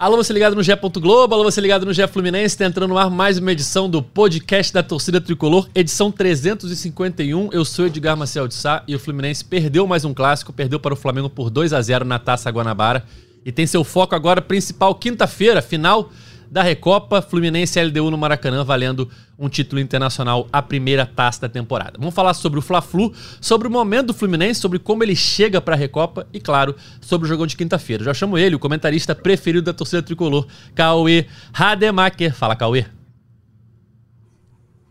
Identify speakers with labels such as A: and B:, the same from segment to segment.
A: Alô, você ligado no GE. Globo, alô, você ligado no GE Fluminense, tá entrando no ar mais uma edição do podcast da torcida tricolor, edição 351. Eu sou Edgar Marcel de Sá e o Fluminense perdeu mais um clássico, perdeu para o Flamengo por 2 a 0 na Taça Guanabara e tem seu foco agora principal quinta-feira, final da Recopa Fluminense LDU no Maracanã, valendo um título internacional, a primeira taça da temporada. Vamos falar sobre o Fla-Flu, sobre o momento do Fluminense, sobre como ele chega para a Recopa e, claro, sobre o jogão de quinta-feira. Já chamo ele, o comentarista preferido da torcida tricolor, Cauê Rademacher. Fala, Cauê.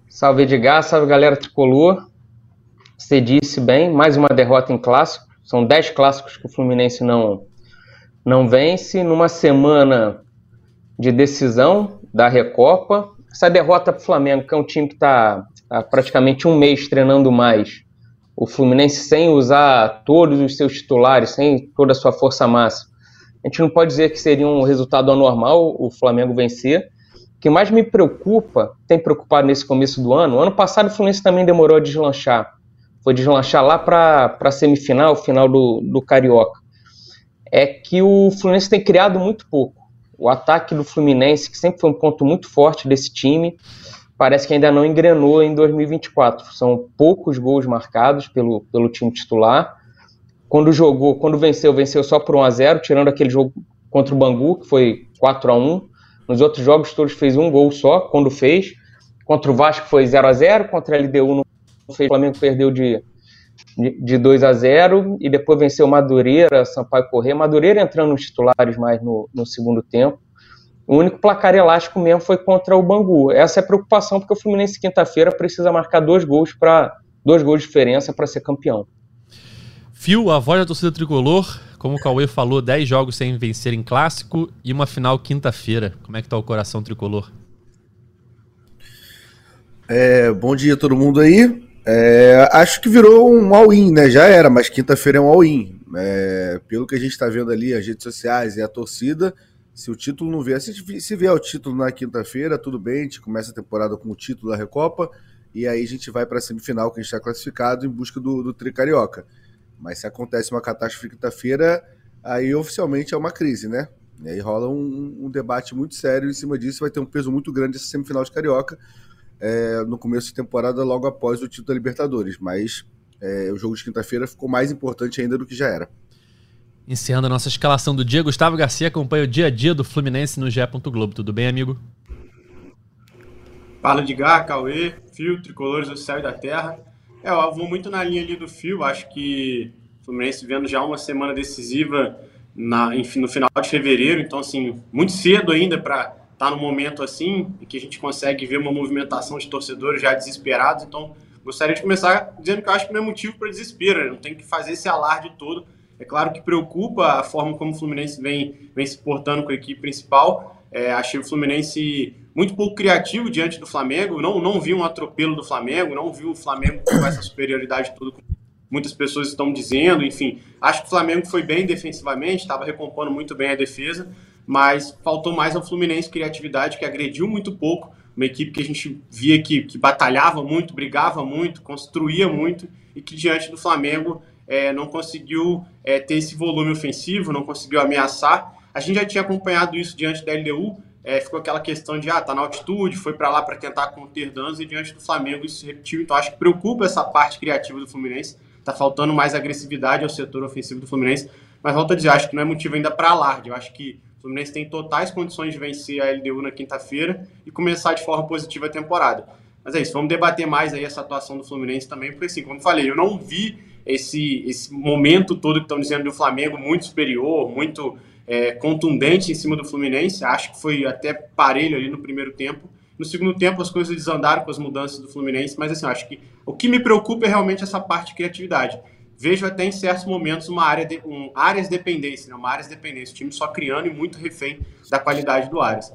B: Salve Edgar, salve galera tricolor. Você disse bem, mais uma derrota em clássico. São 10 clássicos que o Fluminense não, não vence. Numa semana de decisão da Recopa. Essa derrota para o Flamengo, que é um time que está há praticamente um mês treinando mais, o Fluminense sem usar todos os seus titulares, sem toda a sua força máxima, a gente não pode dizer que seria um resultado anormal o Flamengo vencer. O que mais me preocupa, tem preocupado nesse começo do ano, ano passado o Fluminense também demorou a deslanchar. Foi deslanchar lá para a semifinal, final do, do Carioca. É que o Fluminense tem criado muito pouco. O ataque do Fluminense, que sempre foi um ponto muito forte desse time, parece que ainda não engrenou em 2024. São poucos gols marcados pelo, pelo time titular. Quando jogou, quando venceu, venceu só por 1 a 0 tirando aquele jogo contra o Bangu, que foi 4 a 1 Nos outros jogos todos fez um gol só, quando fez. Contra o Vasco foi 0 a 0 contra a LDU não fez. O Flamengo perdeu de, de 2 a 0 e depois venceu Madureira, Sampaio Corrêa. Madureira entrando nos titulares mais no, no segundo tempo. O único placar elástico mesmo foi contra o Bangu. Essa é a preocupação, porque o Fluminense quinta-feira precisa marcar dois gols para dois gols de diferença para ser campeão.
A: Fio, a voz da torcida tricolor, como o Cauê falou, 10 jogos sem vencer em clássico e uma final quinta-feira. Como é que tá o coração tricolor?
C: É, bom dia a todo mundo aí. É, acho que virou um all-in, né? Já era, mas quinta-feira é um all-in. É, pelo que a gente está vendo ali, as redes sociais e a torcida, se o título não vier, se, se vier o título na quinta-feira, tudo bem, a gente começa a temporada com o título da Recopa e aí a gente vai para a semifinal, que a gente está classificado, em busca do, do Tricarioca. Mas se acontece uma catástrofe quinta-feira, aí oficialmente é uma crise, né? E aí rola um, um, debate muito sério em cima disso, vai ter um peso muito grande essa semifinal de Carioca, é, no começo de temporada, logo após o título da Libertadores. Mas é, o jogo de quinta-feira ficou mais importante ainda do que já era.
A: Encerrando a nossa escalação do dia, Gustavo Garcia acompanha o dia a dia do Fluminense no GE. Globo. Tudo bem, amigo?
D: Fala de Gar, Cauê, Fio, Tricolores do Céu e da Terra. É, eu vou muito na linha ali do Fio, acho que o Fluminense vendo já uma semana decisiva na, enfim, no final de fevereiro, então assim, muito cedo ainda para está no momento assim, em que a gente consegue ver uma movimentação de torcedores já desesperados. Então, gostaria de começar dizendo que eu acho que não é motivo para desespero, né? não tem que fazer esse alarde todo. É claro que preocupa a forma como o Fluminense vem, vem se portando com a equipe principal. É, achei o Fluminense muito pouco criativo diante do Flamengo. Não, não vi um atropelo do Flamengo, não vi o Flamengo com essa superioridade toda que muitas pessoas estão dizendo. Enfim, acho que o Flamengo foi bem defensivamente, estava recompondo muito bem a defesa mas faltou mais ao Fluminense criatividade, que agrediu muito pouco, uma equipe que a gente via que, que batalhava muito, brigava muito, construía muito, e que diante do Flamengo é, não conseguiu é, ter esse volume ofensivo, não conseguiu ameaçar. A gente já tinha acompanhado isso diante da LDU, é, ficou aquela questão de, ah, tá na altitude, foi para lá para tentar conter danos, e diante do Flamengo isso se repetiu. Então acho que preocupa essa parte criativa do Fluminense, tá faltando mais agressividade ao setor ofensivo do Fluminense, mas volto a dizer, acho que não é motivo ainda para alarde, eu acho que o Fluminense tem totais condições de vencer a LDU na quinta-feira e começar de forma positiva a temporada. Mas é isso, vamos debater mais aí essa atuação do Fluminense também, porque assim, como falei, eu não vi esse, esse momento todo que estão dizendo do Flamengo muito superior, muito é, contundente em cima do Fluminense. Acho que foi até parelho ali no primeiro tempo. No segundo tempo as coisas desandaram com as mudanças do Fluminense, mas assim, acho que o que me preocupa é realmente essa parte de criatividade vejo até em certos momentos uma área de, um, áreas de dependência, né? uma área de dependência, o time só criando e muito refém da qualidade do Ares.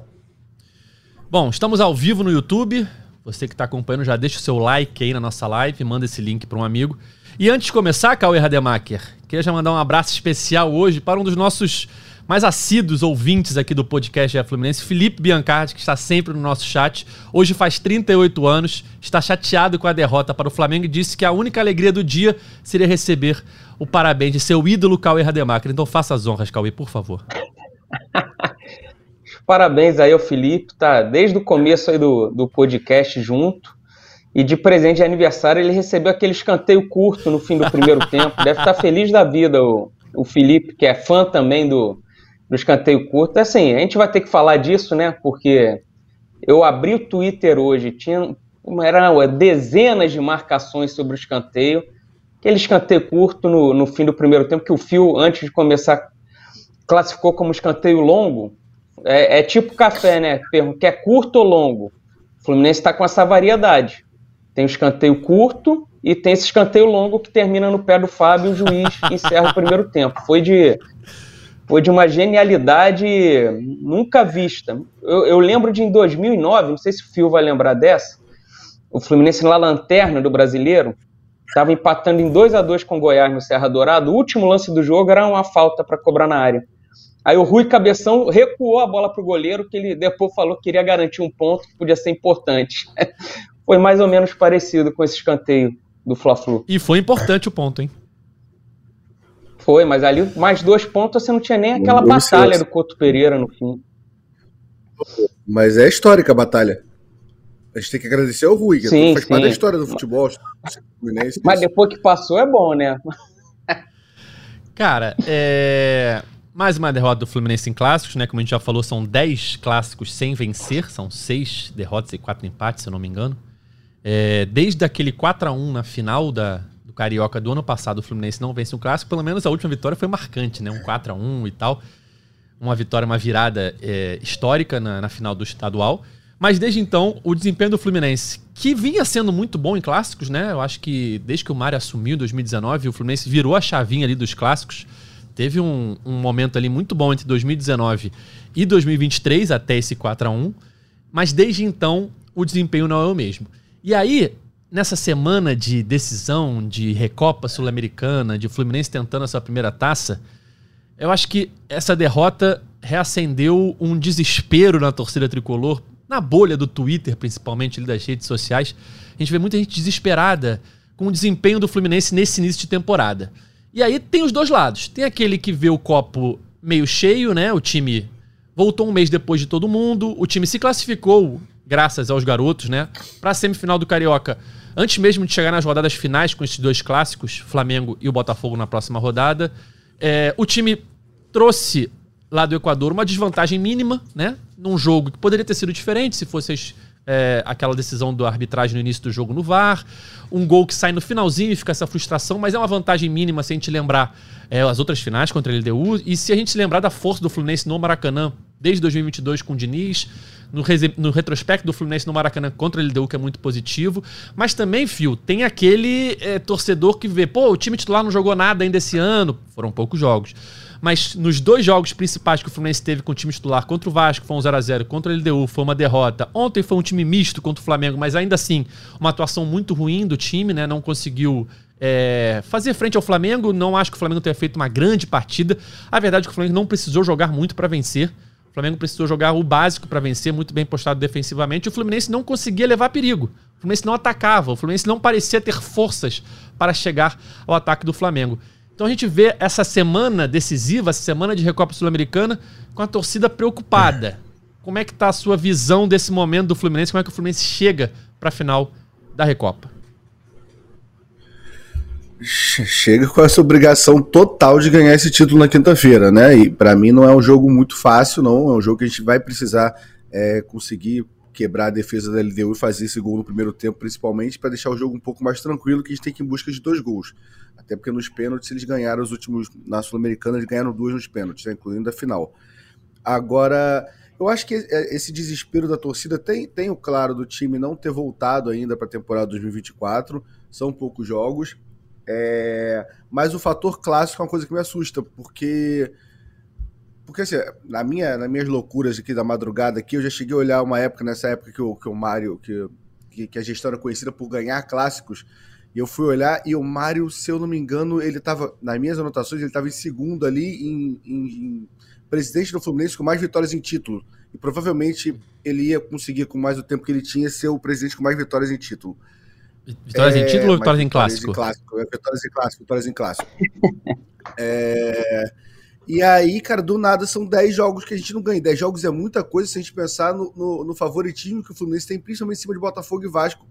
A: Bom, estamos ao vivo no YouTube. Você que está acompanhando, já deixa o seu like aí na nossa live, manda esse link para um amigo. E antes de começar, Cauê Rademacher, queria já mandar um abraço especial hoje para um dos nossos mais assíduos ouvintes aqui do podcast GE Fluminense, Felipe Biancardi, que está sempre no nosso chat. Hoje faz 38 anos, está chateado com a derrota para o Flamengo e disse que a única alegria do dia seria receber o parabéns de seu ídolo Cauê Rademacher. Então faça as honras, Cauê, por favor.
B: parabéns aí ao Felipe, tá desde o começo aí do, do podcast junto. E de presente de aniversário ele recebeu aquele escanteio curto no fim do primeiro tempo. Deve estar feliz da vida o, o Felipe, que é fã também do, do escanteio curto. Assim, a gente vai ter que falar disso, né? Porque eu abri o Twitter hoje, tinha eram dezenas de marcações sobre o escanteio. Aquele escanteio curto no, no fim do primeiro tempo, que o Fio, antes de começar, classificou como escanteio longo. É, é tipo café, né? Que é curto ou longo. O Fluminense está com essa variedade. Tem o escanteio curto e tem esse escanteio longo que termina no pé do Fábio o juiz encerra o primeiro tempo. Foi de, foi de uma genialidade nunca vista. Eu, eu, lembro de em 2009, não sei se o Fio vai lembrar dessa, o Fluminense na lanterna do brasileiro estava empatando em 2 a 2 com o Goiás no Serra Dourado. O último lance do jogo era uma falta para cobrar na área. Aí o Rui Cabeção recuou a bola para o goleiro, que ele depois falou que queria garantir um ponto que podia ser importante. foi mais ou menos parecido com esse escanteio do Fla-Flu.
A: E foi importante o ponto, hein?
B: Foi, mas ali mais dois pontos você não tinha nem aquela batalha do Couto Pereira no fim.
C: Mas é histórica a batalha. A gente tem que agradecer ao Rui, que sim, faz sim. parte da história do futebol.
B: Mas depois que passou é bom, né?
A: Cara, é... mais uma derrota do Fluminense em clássicos, né? Como a gente já falou, são 10 clássicos sem vencer, são 6 derrotas e 4 empates, se eu não me engano. É, desde aquele 4 a 1 na final da, Carioca do ano passado, o Fluminense não vence um clássico. Pelo menos a última vitória foi marcante, né? Um 4 a 1 e tal. Uma vitória, uma virada é, histórica na, na, final do estadual. Mas desde então, o desempenho do Fluminense, que vinha sendo muito bom em clássicos, né? Eu acho que desde que o Mário assumiu em 2019, o Fluminense virou a chavinha ali dos clássicos. Teve um, um momento ali muito bom entre 2019 e 2023, até esse 4 a 1 Mas desde então, o desempenho não é o mesmo. E aí, nessa semana de decisão de Recopa Sul-Americana, de Fluminense tentando a sua primeira taça, eu acho que essa derrota reacendeu um desespero na torcida tricolor, na bolha do Twitter, principalmente das redes sociais. A gente vê muita gente desesperada com o desempenho do Fluminense nesse início de temporada. E aí tem os dois lados. Tem aquele que vê o copo meio cheio, né? O time voltou um mês depois de todo mundo, o time se classificou graças aos garotos, né? Para a semifinal do Carioca. Antes mesmo de chegar nas rodadas finais com esses dois clássicos, Flamengo e o Botafogo na próxima rodada, é, o time trouxe lá do Equador uma desvantagem mínima, né? Num jogo que poderia ter sido diferente se fosse é, aquela decisão do arbitragem no início do jogo no VAR. Um gol que sai no finalzinho e fica essa frustração, mas é uma vantagem mínima se a gente lembrar é, as outras finais contra a LDU e se a gente lembrar da força do Fluminense no Maracanã desde 2022 com o Diniz, no, no, retrospecto do Fluminense no Maracanã contra a LDU, que é muito positivo. Mas também, Fio, tem aquele é, torcedor que vê, pô, o time titular não jogou nada ainda esse ano. Foram poucos jogos. Mas nos dois jogos principais que o Fluminense teve com o time titular, contra o Vasco foi um 0x0, contra a LDU foi uma derrota. Ontem foi um time misto contra o Flamengo, mas ainda assim, uma atuação muito ruim do time, né? Não conseguiu é, fazer frente ao Flamengo. Não acho que o Flamengo tenha feito uma grande partida. A verdade é que o Flamengo não precisou jogar muito para vencer. O Flamengo precisou jogar o básico para vencer, muito bem postado defensivamente. E o Fluminense não conseguia levar perigo. O Fluminense não atacava. O Fluminense não parecia ter forças para chegar ao ataque do Flamengo. Então a gente vê essa semana decisiva, essa semana de Recopa Sul-Americana, com a torcida preocupada. Como é que está a sua visão desse momento do Fluminense? Como é que o Fluminense chega para a final da Recopa?
C: chega com essa obrigação total de ganhar esse título na quinta-feira, né? E para mim não é um jogo muito fácil, não. É um jogo que a gente vai precisar é, conseguir quebrar a defesa da LDU e fazer esse gol no primeiro tempo, principalmente para deixar o jogo um pouco mais tranquilo, que a gente tem que ir em busca de dois gols. Até porque nos pênaltis eles ganharam os últimos na Sul-Americana, eles ganharam duas nos pênaltis, né? incluindo a final. Agora, eu acho que é, esse desespero da torcida tem, tem o claro do time não ter voltado ainda para a temporada 2024. São poucos jogos. É, mas o fator clássico é uma coisa que me assusta, porque. Porque assim, na minha, nas minhas loucuras aqui da madrugada aqui, eu já cheguei a olhar uma época, nessa época que o, que o Mário, que, que, a gestão era conhecida por ganhar clássicos, e eu fui olhar e o Mário, se eu não me engano, ele estava, nas minhas anotações, ele estava em segundo ali em, em, em, presidente do Fluminense com mais vitórias em título. E provavelmente ele ia conseguir, com mais o tempo que ele tinha, ser o presidente com mais vitórias em título.
A: Vitórias é, em título ou vitórias em clássico?
C: Em clássico? É, vitórias em clássico, vitórias em clássico. é, E aí, cara, do nada são 10 jogos que a gente não ganha. 10 jogos é muita coisa se a gente pensar no, no, no favoritismo que o Fluminense tem, principalmente em cima de Botafogo e Vasco.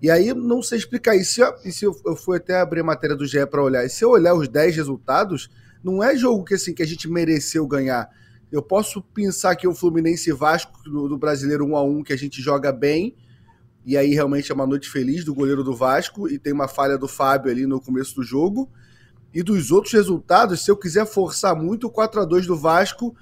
C: E aí, não sei explicar isso. E se eu, eu fui até abrir a matéria do GE para olhar, e se eu olhar os 10 resultados, não é jogo que, assim, que a gente mereceu ganhar. Eu posso pensar que o Fluminense e Vasco do, do brasileiro 1 a 1 que a gente joga bem, e aí realmente é uma noite feliz do goleiro do Vasco, e tem uma falha do Fábio ali no começo do jogo. E dos outros resultados, se eu quiser forçar muito, o 4 a 2 do Vasco,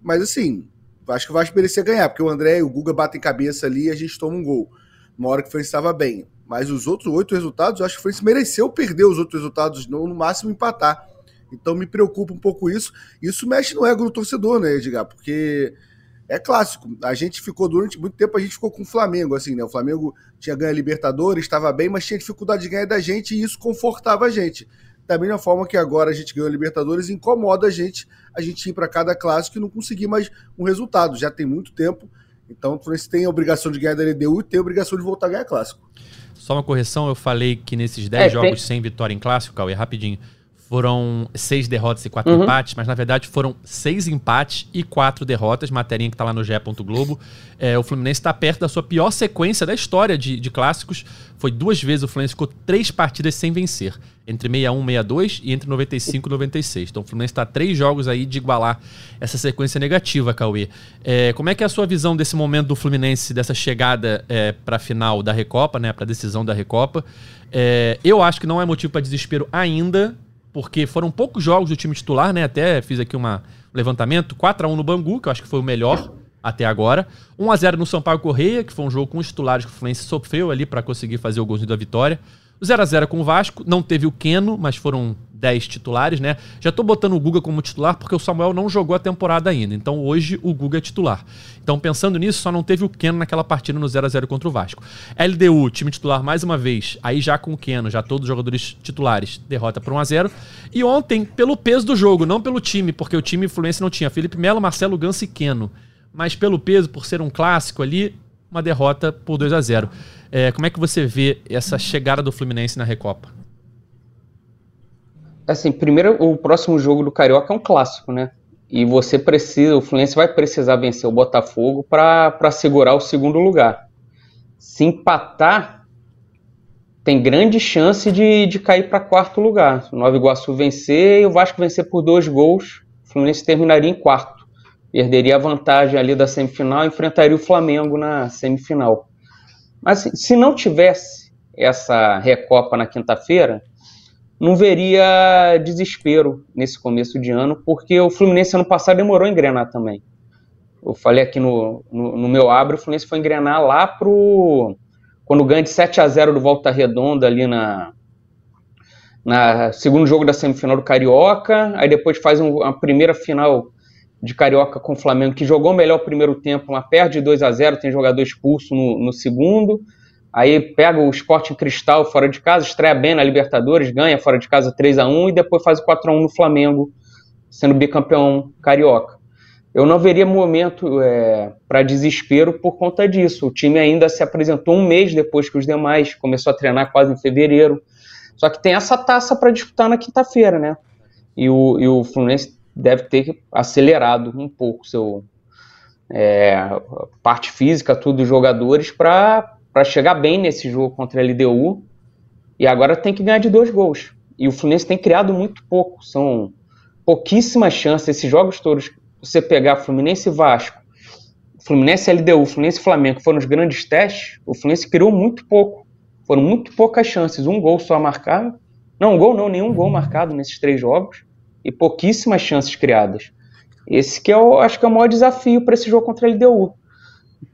C: mas assim, acho que o Vasco merecia ganhar, porque o André e o Guga batem cabeça ali e a gente toma um gol. Uma hora que o Fluminense estava bem. Mas os outros oito resultados, eu acho que o Fluminense mereceu perder os outros resultados, no, máximo empatar. Então me preocupa um pouco isso. Isso mexe no ego do torcedor, né, Edgar? Porque é clássico. A gente ficou durante muito tempo, a gente ficou com o Flamengo, assim, né? O Flamengo tinha ganho a Libertadores, estava bem, mas tinha dificuldade de ganhar da gente e isso confortava a gente. Da mesma forma que agora a gente ganhou a Libertadores, incomoda a gente a gente ir para cada clássico e não conseguir mais um resultado. Já tem muito tempo. Então o Fluminense tem a obrigação de ganhar da LDU e tem a obrigação de voltar a ganhar clássico.
A: Só uma correção, eu falei que nesses 10 é, jogos tem... sem vitória em clássico, Cauê, rapidinho foram seis derrotas e quatro uhum. empates, mas na verdade foram seis empates e quatro derrotas, materinha que está lá no GE. Globo. É, o Fluminense está perto da sua pior sequência da história de, de, clássicos. Foi duas vezes o Fluminense ficou três partidas sem vencer, entre 61 e 62 e entre 95 e 96. Então o Fluminense está três jogos aí de igualar essa sequência negativa, Cauê. É, como é que é a sua visão desse momento do Fluminense, dessa chegada é, para a final da Recopa, né, para a decisão da Recopa? É, eu acho que não é motivo para desespero ainda, porque foram poucos jogos do time titular, né? Até fiz aqui uma, um levantamento. 4 a 1 no Bangu, que eu acho que foi o melhor até agora. 1 a 0 no Sampaio Correia, que foi um jogo com os titulares que o Fluminense sofreu ali para conseguir fazer o golzinho da vitória. O 0 a 0 com o Vasco, não teve o Keno, mas foram 10 titulares, né? Já tô botando o Guga como titular porque o Samuel não jogou a temporada ainda. Então hoje o Guga é titular. Então pensando nisso, só não teve o Keno naquela partida no 0 a 0 contra o Vasco. LDU, time titular mais uma vez, aí já com o Keno, já todos os jogadores titulares, derrota por 1 a 0 E ontem, pelo peso do jogo, não pelo time, porque o time Fluminense não tinha Felipe Melo, Marcelo Ganso e Keno. Mas pelo peso, por ser um clássico ali, uma derrota por 2 a 0 é, Como é que você vê essa chegada do Fluminense na Recopa?
B: Assim, primeiro, o próximo jogo do Carioca é um clássico, né? E você precisa, o Fluminense vai precisar vencer o Botafogo para segurar o segundo lugar. Se empatar, tem grande chance de, de cair para quarto lugar. O Nova Iguaçu vencer e o Vasco vencer por dois gols, o Fluminense terminaria em quarto. Perderia a vantagem ali da semifinal e enfrentaria o Flamengo na semifinal. Mas assim, se não tivesse essa Recopa na quinta-feira, não veria desespero nesse começo de ano, porque o Fluminense ano passado demorou a engrenar também. Eu falei aqui no, no, no meu abre, o Fluminense foi engrenar lá pro. Quando ganha de 7 a 0 do Volta Redonda ali na, na segundo jogo da semifinal do Carioca, aí depois faz um, a primeira final de Carioca com o Flamengo, que jogou melhor o primeiro tempo, uma perde de 2 a 0 tem jogador expulso no, no segundo, Aí pega o Sporting Cristal fora de casa, estreia bem na Libertadores, ganha fora de casa 3 a 1 e depois faz o 4 a 1 no Flamengo, sendo bicampeão carioca. Eu não veria momento é, para desespero por conta disso. O time ainda se apresentou um mês depois que os demais, começou a treinar quase em fevereiro. Só que tem essa taça para disputar na quinta-feira, né? E o, e o Fluminense deve ter acelerado um pouco seu é, parte física, tudo dos jogadores para para chegar bem nesse jogo contra a LDU e agora tem que ganhar de dois gols. E o Fluminense tem criado muito pouco, são pouquíssimas chances. Esses jogos todos, você pegar Fluminense e Vasco, Fluminense LDU, Fluminense e Flamengo, foram os grandes testes, o Fluminense criou muito pouco. Foram muito poucas chances, um gol só marcado. Não, um gol não, nenhum gol marcado nesses três jogos e pouquíssimas chances criadas. Esse que eu acho que é o maior desafio para esse jogo contra a LDU.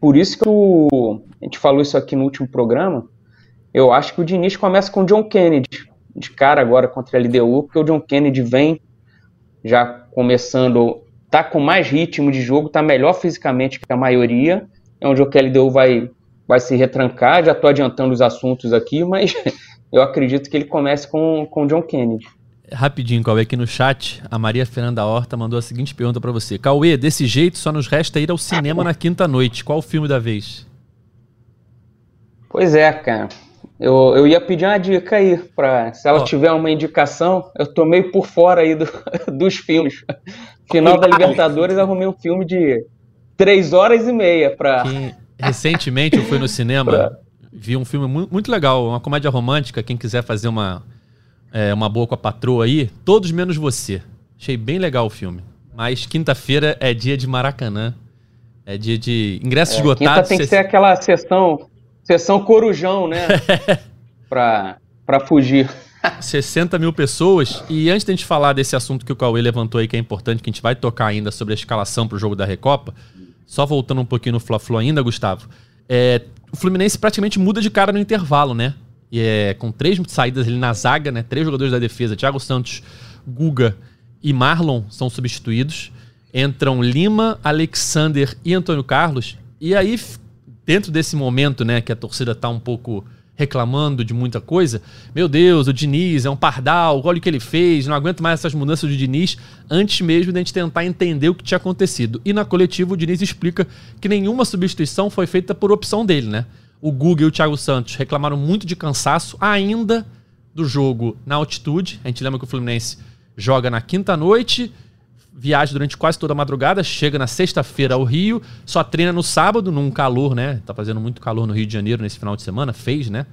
B: Por isso que o, a gente falou isso aqui no último programa, eu acho que o Diniz começa com o John Kennedy, de cara agora contra a LDU, porque o John Kennedy vem já começando, tá com mais ritmo de jogo, tá melhor fisicamente que a maioria, é onde o LDU vai, vai se retrancar, já tô adiantando os assuntos aqui, mas eu acredito que ele comece com, com o John Kennedy.
A: Rapidinho, Cauê, aqui no chat, a Maria Fernanda Horta mandou a seguinte pergunta para você. Cauê, desse jeito só nos resta ir ao cinema na quinta noite. Qual o filme da vez?
B: Pois é, cara. Eu, eu ia pedir uma dica aí, pra, se ela oh. tiver uma indicação, eu tô meio por fora aí do, dos filmes. Final da Libertadores, arrumei um filme de três horas e meia pra.
A: Que, recentemente eu fui no cinema, pra... vi um filme muito, muito legal, uma comédia romântica. Quem quiser fazer uma, é, uma boa com a patroa aí, todos menos você. Achei bem legal o filme. Mas quinta-feira é dia de Maracanã. É dia de ingressos é, esgotados.
B: Quinta tem que ser aquela sessão Sessão Corujão, né? pra, pra fugir.
A: 60 mil pessoas. E antes de a gente falar desse assunto que o Cauê levantou aí, que é importante, que a gente vai tocar ainda sobre a escalação para o jogo da Recopa, só voltando um pouquinho no Fla-Flu ainda, Gustavo, é, o Fluminense praticamente muda de cara no intervalo, né? E é, com três saídas ali na zaga, né? Três jogadores da defesa, Thiago Santos, Guga e Marlon são substituídos. Entram Lima, Alexander e Antônio Carlos. E aí dentro desse momento, né, que a torcida tá um pouco reclamando de muita coisa, meu Deus, o Diniz é um pardal, olha o que ele fez, não aguento mais essas mudanças do Diniz, antes mesmo de a gente tentar entender o que tinha acontecido. E na coletiva o Diniz explica que nenhuma substituição foi feita por opção dele, né? O Guga e o Thiago Santos reclamaram muito de cansaço ainda do jogo na altitude. A gente lembra que o Fluminense joga na quinta noite, viaja durante quase toda a madrugada, chega na sexta-feira ao Rio, só treina no sábado, num calor, né? Tá fazendo muito calor no Rio de Janeiro nesse final de semana, fez, né?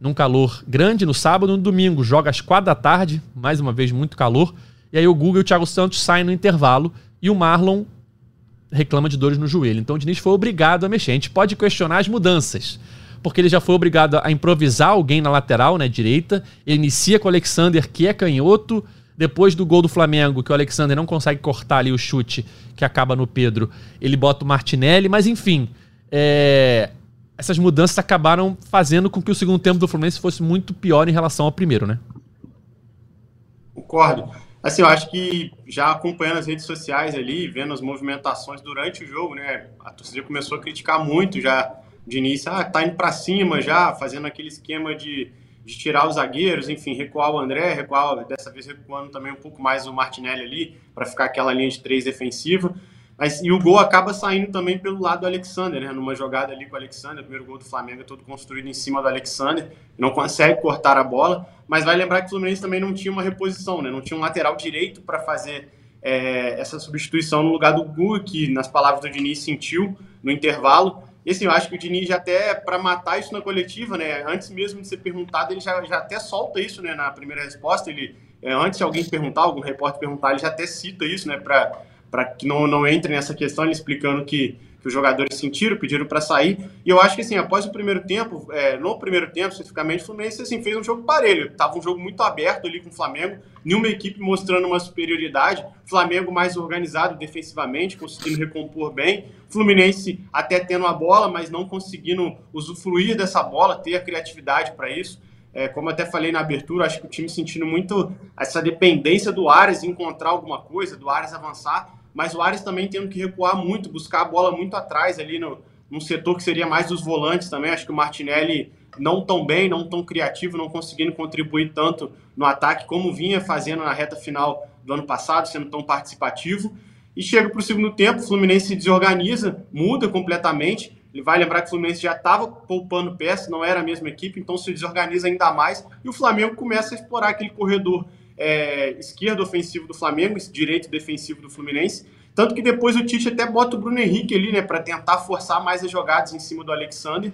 A: Num calor grande no sábado, no domingo joga às quatro da tarde, mais uma vez muito calor. E aí o Google e o Thiago Santos saem no intervalo e o Marlon reclama de dores no joelho. Então o Diniz foi obrigado a mexer. A gente pode questionar as mudanças, porque ele já foi obrigado a improvisar alguém na lateral, né, direita. Ele inicia com o Alexander, que é canhoto, depois do gol do Flamengo, que o Alexander não consegue cortar ali o chute que acaba no Pedro, ele bota o Martinelli, mas enfim, é... essas mudanças acabaram fazendo com que o segundo tempo do Fluminense fosse muito pior em relação ao primeiro, né?
D: Concordo. Assim, eu acho que já acompanhando as redes sociais ali, vendo as movimentações durante o jogo, né? A torcida começou a criticar muito já de início, ah, tá indo para cima já, fazendo aquele esquema de de tirar os zagueiros, enfim, recuar o André, recuar, dessa vez recuando também um pouco mais o Martinelli ali, para ficar aquela linha de três defensiva. Mas, e o gol acaba saindo também pelo lado do Alexander, né? Numa jogada ali com o Alexander, o primeiro gol do Flamengo é todo construído em cima do Alexander, não consegue cortar a bola, mas vai lembrar que o Fluminense também não tinha uma reposição, né? Não tinha um lateral direito para fazer é, essa substituição no lugar do Gu, que nas palavras do Diniz sentiu no intervalo. E assim, eu acho que o Diniz já até, para matar isso na coletiva, né, antes mesmo de ser perguntado, ele já, já até solta isso, né, na primeira resposta, ele, é, antes de alguém perguntar, algum repórter perguntar, ele já até cita isso, né, para que não, não entre nessa questão, ele explicando que que os jogadores sentiram, pediram para sair. E eu acho que, assim, após o primeiro tempo, é, no primeiro tempo, especificamente, o Fluminense assim, fez um jogo parelho. Tava um jogo muito aberto ali com o Flamengo, nenhuma equipe mostrando uma superioridade. Flamengo mais organizado defensivamente, conseguindo recompor bem. Fluminense até tendo a bola, mas não conseguindo usufruir dessa bola, ter a criatividade para isso. É, como até falei na abertura, acho que o time sentindo muito essa dependência do Ares encontrar alguma coisa, do Ares avançar mas o Ares também tendo que recuar muito, buscar a bola muito atrás ali no, num setor que seria mais dos volantes também. Acho que o Martinelli não tão bem, não tão criativo, não conseguindo contribuir tanto no ataque como vinha fazendo na reta final do ano passado, sendo tão participativo. E chega para o segundo tempo, o Fluminense se desorganiza, muda completamente. Ele vai lembrar que o Fluminense já estava poupando peças, não era a mesma equipe, então se desorganiza ainda mais. E o Flamengo começa a explorar aquele corredor é, esquerdo ofensivo do Flamengo, direito defensivo do Fluminense. Tanto que depois o Tite até bota o Bruno Henrique ali, né, para tentar forçar mais as jogadas em cima do Alexander.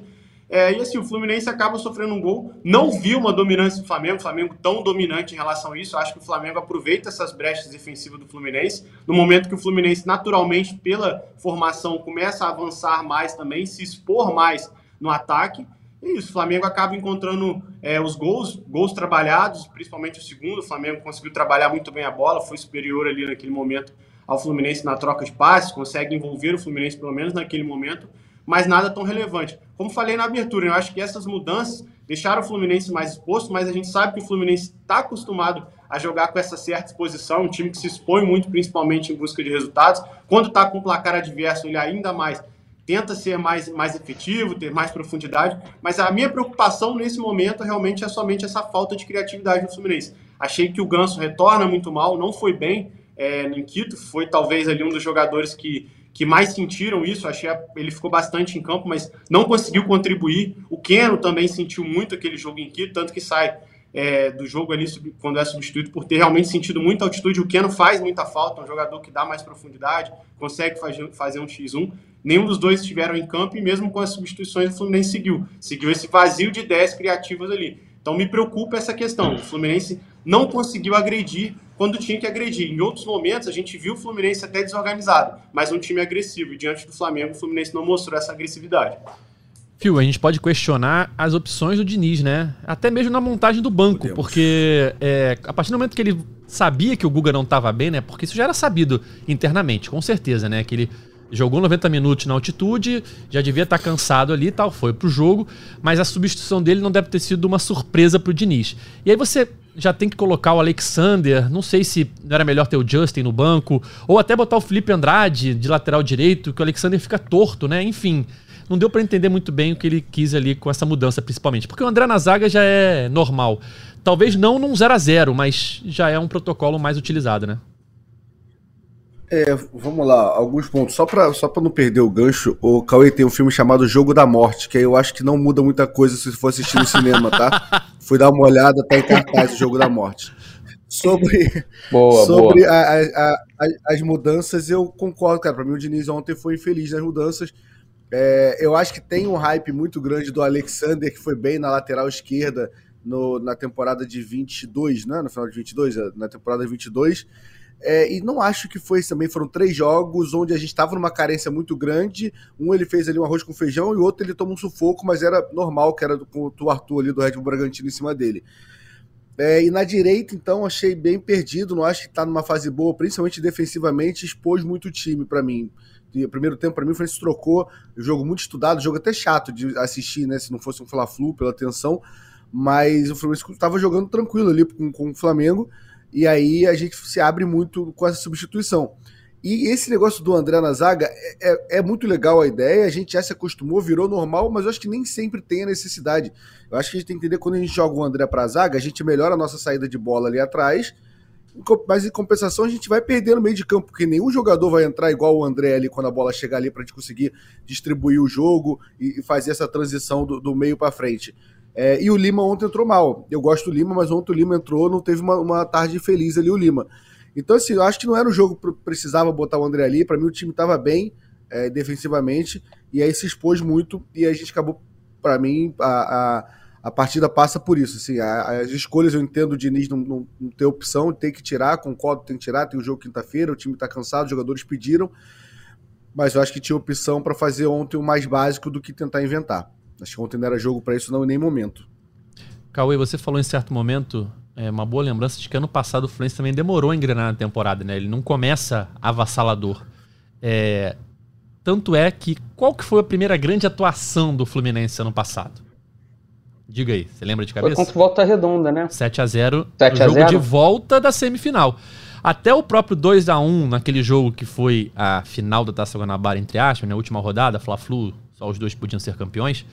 D: É, e assim, o Fluminense acaba sofrendo um gol. Não viu uma dominância do Flamengo, o Flamengo tão dominante em relação a isso. Acho que o Flamengo aproveita essas brechas defensivas do Fluminense. No momento que o Fluminense, naturalmente, pela formação, começa a avançar mais também, se expor mais no ataque. E isso, o Flamengo acaba encontrando é, os gols, gols trabalhados, principalmente o segundo. O Flamengo conseguiu trabalhar muito bem a bola, foi superior ali naquele momento ao Fluminense na troca de passes, consegue envolver o Fluminense pelo menos naquele momento, mas nada tão relevante. Como falei na abertura, eu acho que essas mudanças deixaram o Fluminense mais exposto, mas a gente sabe que o Fluminense está acostumado a jogar com essa certa exposição, um time que se expõe muito, principalmente em busca de resultados. Quando está com o placar adverso, ele ainda mais tenta ser mais, mais efetivo, ter mais profundidade, mas a minha preocupação nesse momento realmente é somente essa falta de criatividade no Fluminense. Achei que o Ganso retorna muito mal, não foi bem é, no Quito, foi talvez ali um dos jogadores que, que mais sentiram isso. Achei ele ficou bastante em campo, mas não conseguiu contribuir. O Keno também sentiu muito aquele jogo em Quito, tanto que sai é, do jogo ali quando é substituído por ter realmente sentido muita altitude. O Keno faz muita falta, é um jogador que dá mais profundidade, consegue fazer, fazer um X1. Nenhum dos dois estiveram em campo e mesmo com as substituições o Fluminense seguiu. Seguiu esse vazio de 10 criativas ali. Então me preocupa essa questão. O Fluminense não conseguiu agredir quando tinha que agredir. Em outros momentos, a gente viu o Fluminense até desorganizado, mas um time agressivo. E diante do Flamengo, o Fluminense não mostrou essa agressividade.
A: Fio, a gente pode questionar as opções do Diniz, né? Até mesmo na montagem do banco, porque é, a partir do momento que ele sabia que o Guga não estava bem, né? Porque isso já era sabido internamente, com certeza, né? Que ele jogou 90 minutos na altitude, já devia estar tá cansado ali e tal, foi pro jogo, mas a substituição dele não deve ter sido uma surpresa pro Diniz. E aí você já tem que colocar o Alexander, não sei se não era melhor ter o Justin no banco, ou até botar o Felipe Andrade de lateral direito, que o Alexander fica torto, né? Enfim, não deu para entender muito bem o que ele quis ali com essa mudança, principalmente. Porque o André na zaga já é normal. Talvez não num 0 a 0 mas já é um protocolo mais utilizado, né?
C: É, vamos lá, alguns pontos. Só pra, só pra não perder o gancho, o Cauê tem um filme chamado Jogo da Morte, que aí eu acho que não muda muita coisa se for assistir no cinema, tá? Fui dar uma olhada, tá em cartaz o Jogo da Morte. Sobre, boa, sobre boa. A, a, a, as mudanças, eu concordo, cara. Pra mim, o Diniz ontem foi infeliz nas mudanças. É, eu acho que tem um hype muito grande do Alexander, que foi bem na lateral esquerda no, na temporada de 22, né? No final de 22, é, na temporada 22. É, e não acho que foi também. Foram três jogos onde a gente estava numa carência muito grande. Um ele fez ali um arroz com feijão e o outro ele tomou um sufoco, mas era normal, que era com o Arthur ali do Red Bull Bragantino em cima dele. É, e na direita, então, achei bem perdido. Não acho que está numa fase boa, principalmente defensivamente. Expôs muito o time para mim. O primeiro tempo, para mim, o Fluminense trocou. Jogo muito estudado, jogo até chato de assistir, né? Se não fosse um Fla-Flu, pela tensão. Mas o Fluminense estava jogando tranquilo ali com, com o Flamengo e aí a gente se abre muito com essa substituição. E esse negócio do André na zaga é, é, é, muito legal a ideia, a gente já se acostumou, virou normal, mas eu acho que nem sempre tem a necessidade. Eu acho que a gente tem que entender quando a gente joga o André para a zaga, a gente melhora a nossa saída de bola ali atrás, mas em compensação a gente vai perder no meio de campo, porque nenhum jogador vai entrar igual o André ali quando a bola chegar ali para a gente conseguir distribuir o jogo e fazer essa transição do, do meio para frente. É, e o Lima ontem entrou mal. Eu gosto do Lima, mas ontem o Lima entrou, não teve uma, uma tarde feliz ali o Lima. Então, assim, eu acho que não era um jogo que precisava botar o André ali. Para mim, o time estava bem é, defensivamente, e aí se expôs muito, e a gente acabou, para mim, a, a, a, partida passa por isso. Assim, a, as escolhas eu entendo o Diniz não, não, não ter opção, tem que tirar, concordo, tem que tirar. Tem o jogo quinta-feira, o time está cansado, os jogadores pediram, mas eu acho que tinha opção para fazer ontem o mais básico do que tentar inventar. Acho que ontem não era jogo para isso, não, em nenhum momento.
A: Cauê, você falou em certo momento, é uma boa lembrança de que ano passado o Fluminense também demorou a engrenar na temporada, né? Ele não começa avassalador. É, tanto é que qual que foi a primeira grande atuação do Fluminense ano passado? Diga aí, você lembra de cabeça?
B: Foi contra Volta Redonda, né?
A: 7 a 0 7 a jogo 0. de volta da semifinal. Até o próprio 2 a 1 naquele jogo que foi a final da Taça Guanabara, entre aspas, né? Última rodada, Fla-Flu, só os dois podiam ser campeões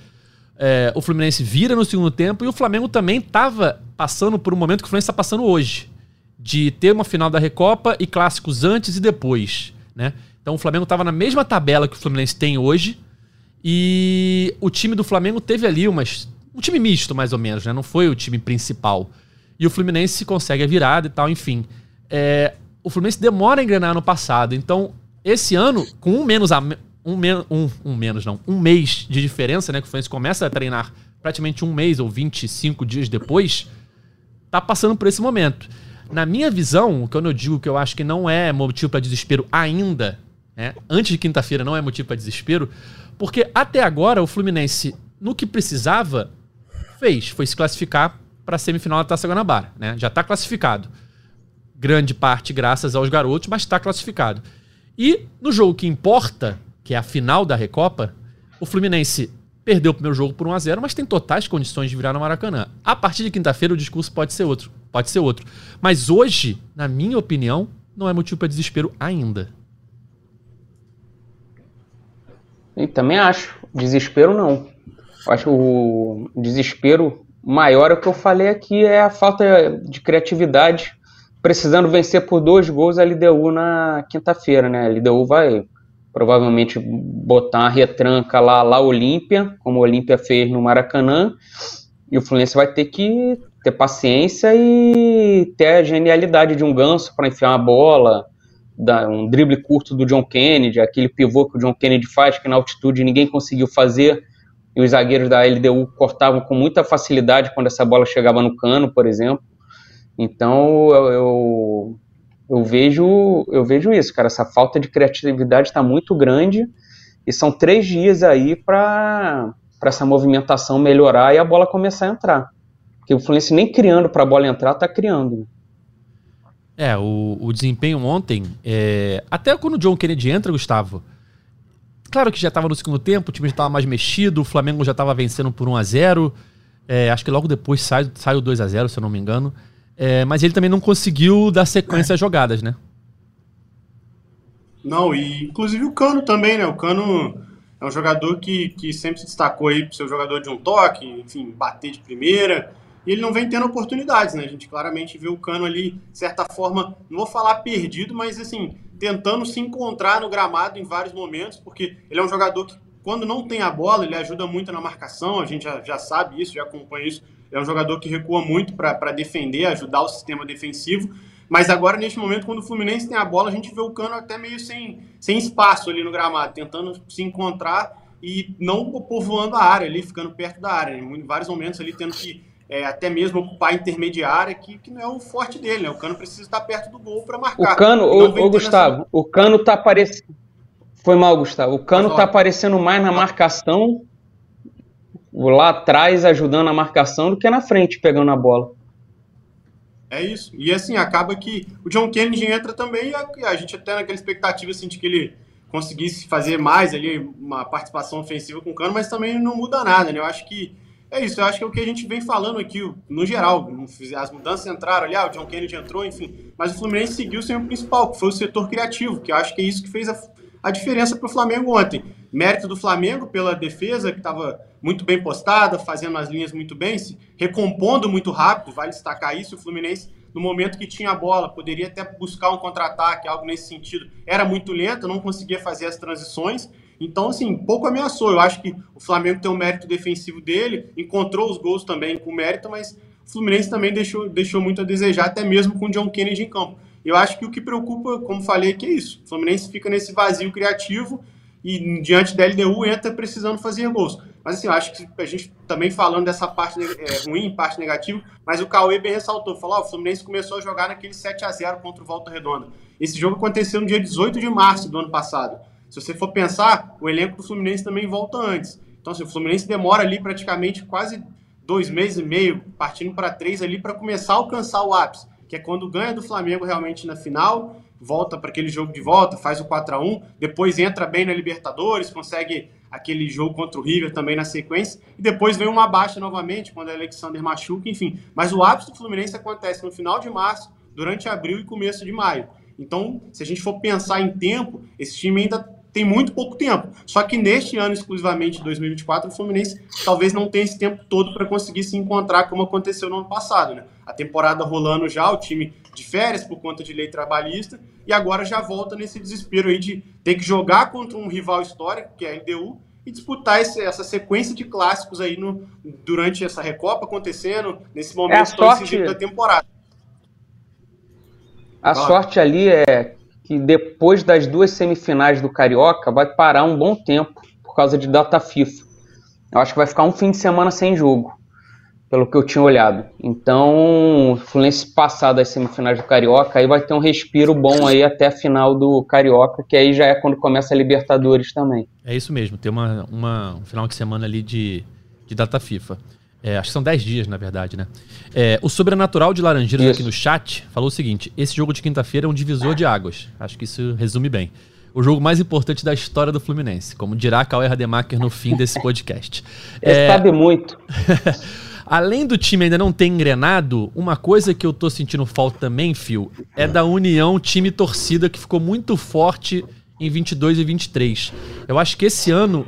A: é, o Fluminense vira no segundo tempo e o Flamengo também estava passando por um momento que o Fluminense está passando hoje. De ter uma final da Recopa e clássicos antes e depois. Né? Então o Flamengo estava na mesma tabela que o Fluminense tem hoje. E o time do Flamengo teve ali umas. Um time misto, mais ou menos, né? Não foi o time principal. E o Fluminense consegue a virada e tal, enfim. É, o Fluminense demora a engrenar no passado. Então, esse ano, com um menos a, um, um, um menos, não, um mês de diferença, né? Que o Fluminense começa a treinar praticamente um mês ou 25 dias depois, tá passando por esse momento. Na minha visão, quando eu digo que eu acho que não é motivo para desespero ainda, né? Antes de quinta-feira não é motivo para desespero, porque até agora o Fluminense, no que precisava, fez, foi se classificar para a semifinal da Taça Guanabara, né? Já está classificado. Grande parte graças aos garotos, mas está classificado. E no jogo que importa, que é a final da Recopa, o Fluminense perdeu o primeiro jogo por 1 a 0 mas tem totais condições de virar no Maracanã. A partir de quinta-feira o discurso pode ser outro. Pode ser outro. Mas hoje, na minha opinião, não é motivo para desespero ainda.
B: E também acho. Desespero não. Acho que o desespero maior é o que eu falei aqui, é a falta de criatividade. Precisando vencer por dois gols a LDU na quinta-feira, né? A LDU vai provavelmente botar uma retranca lá, lá Olímpia, como o Olímpia fez no Maracanã, e o Fluminense vai ter que ter paciência e ter a genialidade de um ganso para enfiar uma bola, um drible curto do John Kennedy, aquele pivô que o John Kennedy faz, que na altitude ninguém conseguiu fazer, e os zagueiros da LDU cortavam com muita facilidade quando essa bola chegava no cano, por exemplo. Então eu, eu, eu vejo eu vejo isso, cara. Essa falta de criatividade está muito grande e são três dias aí para essa movimentação melhorar e a bola começar a entrar. Porque o Fluminense nem criando para a bola entrar, tá criando.
A: É, o, o desempenho ontem, é, até quando o John Kennedy entra, Gustavo, claro que já estava no segundo tempo, o time já estava mais mexido, o Flamengo já estava vencendo por 1 a 0 é, acho que logo depois sai, sai o 2 a 0 se eu não me engano. É, mas ele também não conseguiu dar sequência às jogadas, né?
D: Não, e inclusive o Cano também, né? O Cano é um jogador que, que sempre se destacou aí por ser um jogador de um toque, enfim, bater de primeira. E ele não vem tendo oportunidades, né? A gente claramente vê o Cano ali, de certa forma, não vou falar perdido, mas assim, tentando se encontrar no gramado em vários momentos, porque ele é um jogador que, quando não tem a bola, ele ajuda muito na marcação, a gente já, já sabe isso, já acompanha isso é um jogador que recua muito para defender, ajudar o sistema defensivo. Mas agora, neste momento, quando o Fluminense tem a bola, a gente vê o Cano até meio sem, sem espaço ali no gramado, tentando se encontrar e não povoando a área ali, ficando perto da área. Em vários momentos ali tendo que é, até mesmo ocupar a intermediária, que, que não é o forte dele, né? O Cano precisa estar perto do gol para marcar.
B: O Cano, ô, Gustavo, essa... o Cano tá aparecendo. Foi mal, Gustavo. O Cano tá aparecendo mais na marcação lá atrás ajudando a marcação do que na frente pegando a bola.
D: É isso. E assim, acaba que o John Kennedy entra também e a, gente até naquela expectativa assim, de que ele conseguisse fazer mais ali, uma participação ofensiva com o Cano, mas também não muda nada, né? Eu acho que é isso, eu acho que é o que a gente vem falando aqui, no geral. As mudanças entraram ali, ah, o John Kennedy entrou, enfim. Mas o Fluminense seguiu sem o principal, que foi o setor criativo, que eu acho que é isso que fez a, a diferença para o Flamengo ontem. Mérito do Flamengo pela defesa, que estava muito bem postada, fazendo as linhas muito bem, se recompondo muito rápido, vale destacar isso. O Fluminense, no momento que tinha a bola, poderia até buscar um contra-ataque, algo nesse sentido. Era muito lento, não conseguia fazer as transições. Então, assim, pouco ameaçou. Eu acho que o Flamengo tem o mérito defensivo dele, encontrou os gols também com mérito, mas o Fluminense também deixou, deixou muito a desejar, até mesmo com o John Kennedy em campo. Eu acho que o que preocupa, como falei, que é isso. O Fluminense fica nesse vazio criativo e diante da LDU entra precisando fazer gols. Mas assim, eu acho que a gente também falando dessa parte é, ruim, parte negativa, mas o Cauê bem ressaltou, falou, oh, o Fluminense começou a jogar naquele 7 a 0 contra o Volta Redonda. Esse jogo aconteceu no dia 18 de março do ano passado. Se você for pensar, o elenco do Fluminense também volta antes. Então, assim, o Fluminense demora ali praticamente quase dois meses e meio, partindo para três ali, para começar a alcançar o ápice que é quando ganha do Flamengo realmente na final, volta para aquele jogo de volta, faz o 4 a 1 depois entra bem na Libertadores, consegue aquele jogo contra o River também na sequência, e depois vem uma baixa novamente, quando o Alexander machuca, enfim. Mas o ápice do Fluminense acontece no final de março, durante abril e começo de maio. Então, se a gente for pensar em tempo, esse time ainda tem muito pouco tempo. Só que neste ano, exclusivamente 2024, o Fluminense talvez não tenha esse tempo todo para conseguir se encontrar como aconteceu no ano passado. Né? A temporada rolando já, o time de férias por conta de lei trabalhista, e agora já volta nesse desespero aí de ter que jogar contra um rival histórico, que é a LDU, e disputar esse, essa sequência de clássicos aí no, durante essa Recopa acontecendo, nesse momento é
B: sorte...
D: da temporada.
B: A sorte ali é que depois das duas semifinais do Carioca vai parar um bom tempo por causa de data FIFA. Eu acho que vai ficar um fim de semana sem jogo, pelo que eu tinha olhado. Então, o Fluminense passar das semifinais do Carioca, aí vai ter um respiro bom aí até a final do Carioca, que aí já é quando começa a Libertadores também.
A: É isso mesmo, ter uma, uma, um final de semana ali de, de data FIFA. É, acho que são 10 dias, na verdade, né? É, o Sobrenatural de Laranjeiras aqui no chat falou o seguinte: esse jogo de quinta-feira é um divisor de águas. Acho que isso resume bem. O jogo mais importante da história do Fluminense, como dirá Cauê Rademacher no fim desse podcast.
B: Ele é... sabe muito.
A: Além do time ainda não ter engrenado, uma coisa que eu tô sentindo falta também, Phil, é da união time-torcida que ficou muito forte em 22 e 23. Eu acho que esse ano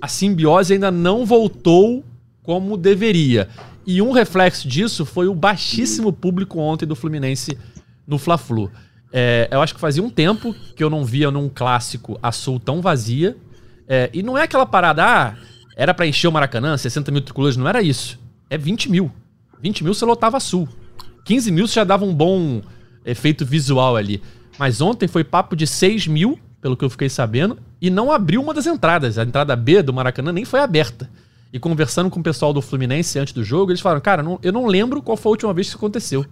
A: a simbiose ainda não voltou como deveria. E um reflexo disso foi o baixíssimo público ontem do Fluminense no Fla-Flu. É, eu acho que fazia um tempo que eu não via num clássico a Sul tão vazia. É, e não é aquela parada, ah, era para encher o Maracanã, 60 mil tricolores, não era isso. É 20 mil. 20 mil você lotava Sul. 15 mil você já dava um bom efeito visual ali. Mas ontem foi papo de 6 mil, pelo que eu fiquei sabendo, e não abriu uma das entradas. A entrada B do Maracanã nem foi aberta. E conversando com o pessoal do Fluminense antes do jogo, eles falaram: Cara, não, eu não lembro qual foi a última vez que isso aconteceu.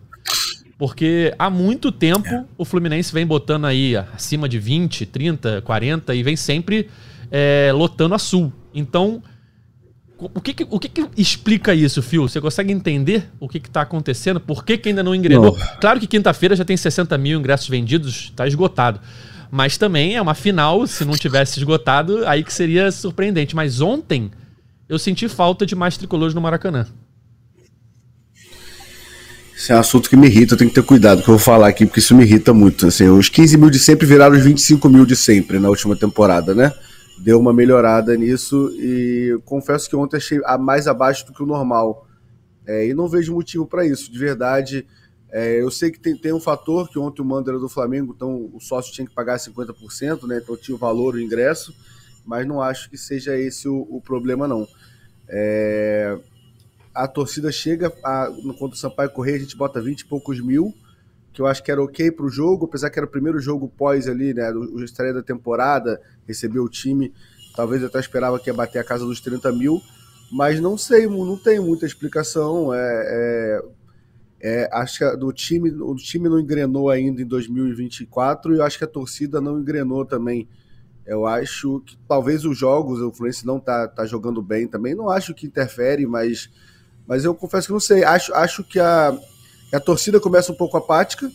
A: Porque há muito tempo o Fluminense vem botando aí acima de 20, 30, 40 e vem sempre é, lotando a Sul. Então, o que, que o que, que, explica isso, Fio? Você consegue entender o que está acontecendo? Por que, que ainda não engrenou? Não. Claro que quinta-feira já tem 60 mil ingressos vendidos, está esgotado. Mas também é uma final, se não tivesse esgotado, aí que seria surpreendente. Mas ontem eu senti falta de mais tricolores no Maracanã.
C: Esse é um assunto que me irrita, eu tenho que ter cuidado que eu vou falar aqui, porque isso me irrita muito. Assim, os 15 mil de sempre viraram os 25 mil de sempre na última temporada, né? Deu uma melhorada nisso e confesso que ontem achei mais abaixo do que o normal. É, e não vejo motivo para isso, de verdade. É, eu sei que tem, tem um fator que ontem o mando era do Flamengo, então o sócio tinha que pagar 50%, né? Então tinha o valor, o ingresso mas não acho que seja esse o, o problema, não. É, a torcida chega, a, contra o Sampaio Correia, a gente bota 20 e poucos mil, que eu acho que era ok para o jogo, apesar que era o primeiro jogo pós ali, né, o estreia da temporada, recebeu o time, talvez eu até esperava que ia bater a casa dos 30 mil, mas não sei, não tem muita explicação, é, é, é, acho que do time, o time não engrenou ainda em 2024 e eu acho que a torcida não engrenou também eu acho que talvez os jogos, o Fluminense não tá, tá jogando bem também. Não acho que interfere, mas, mas eu confesso que não sei. Acho, acho que a, a torcida começa um pouco apática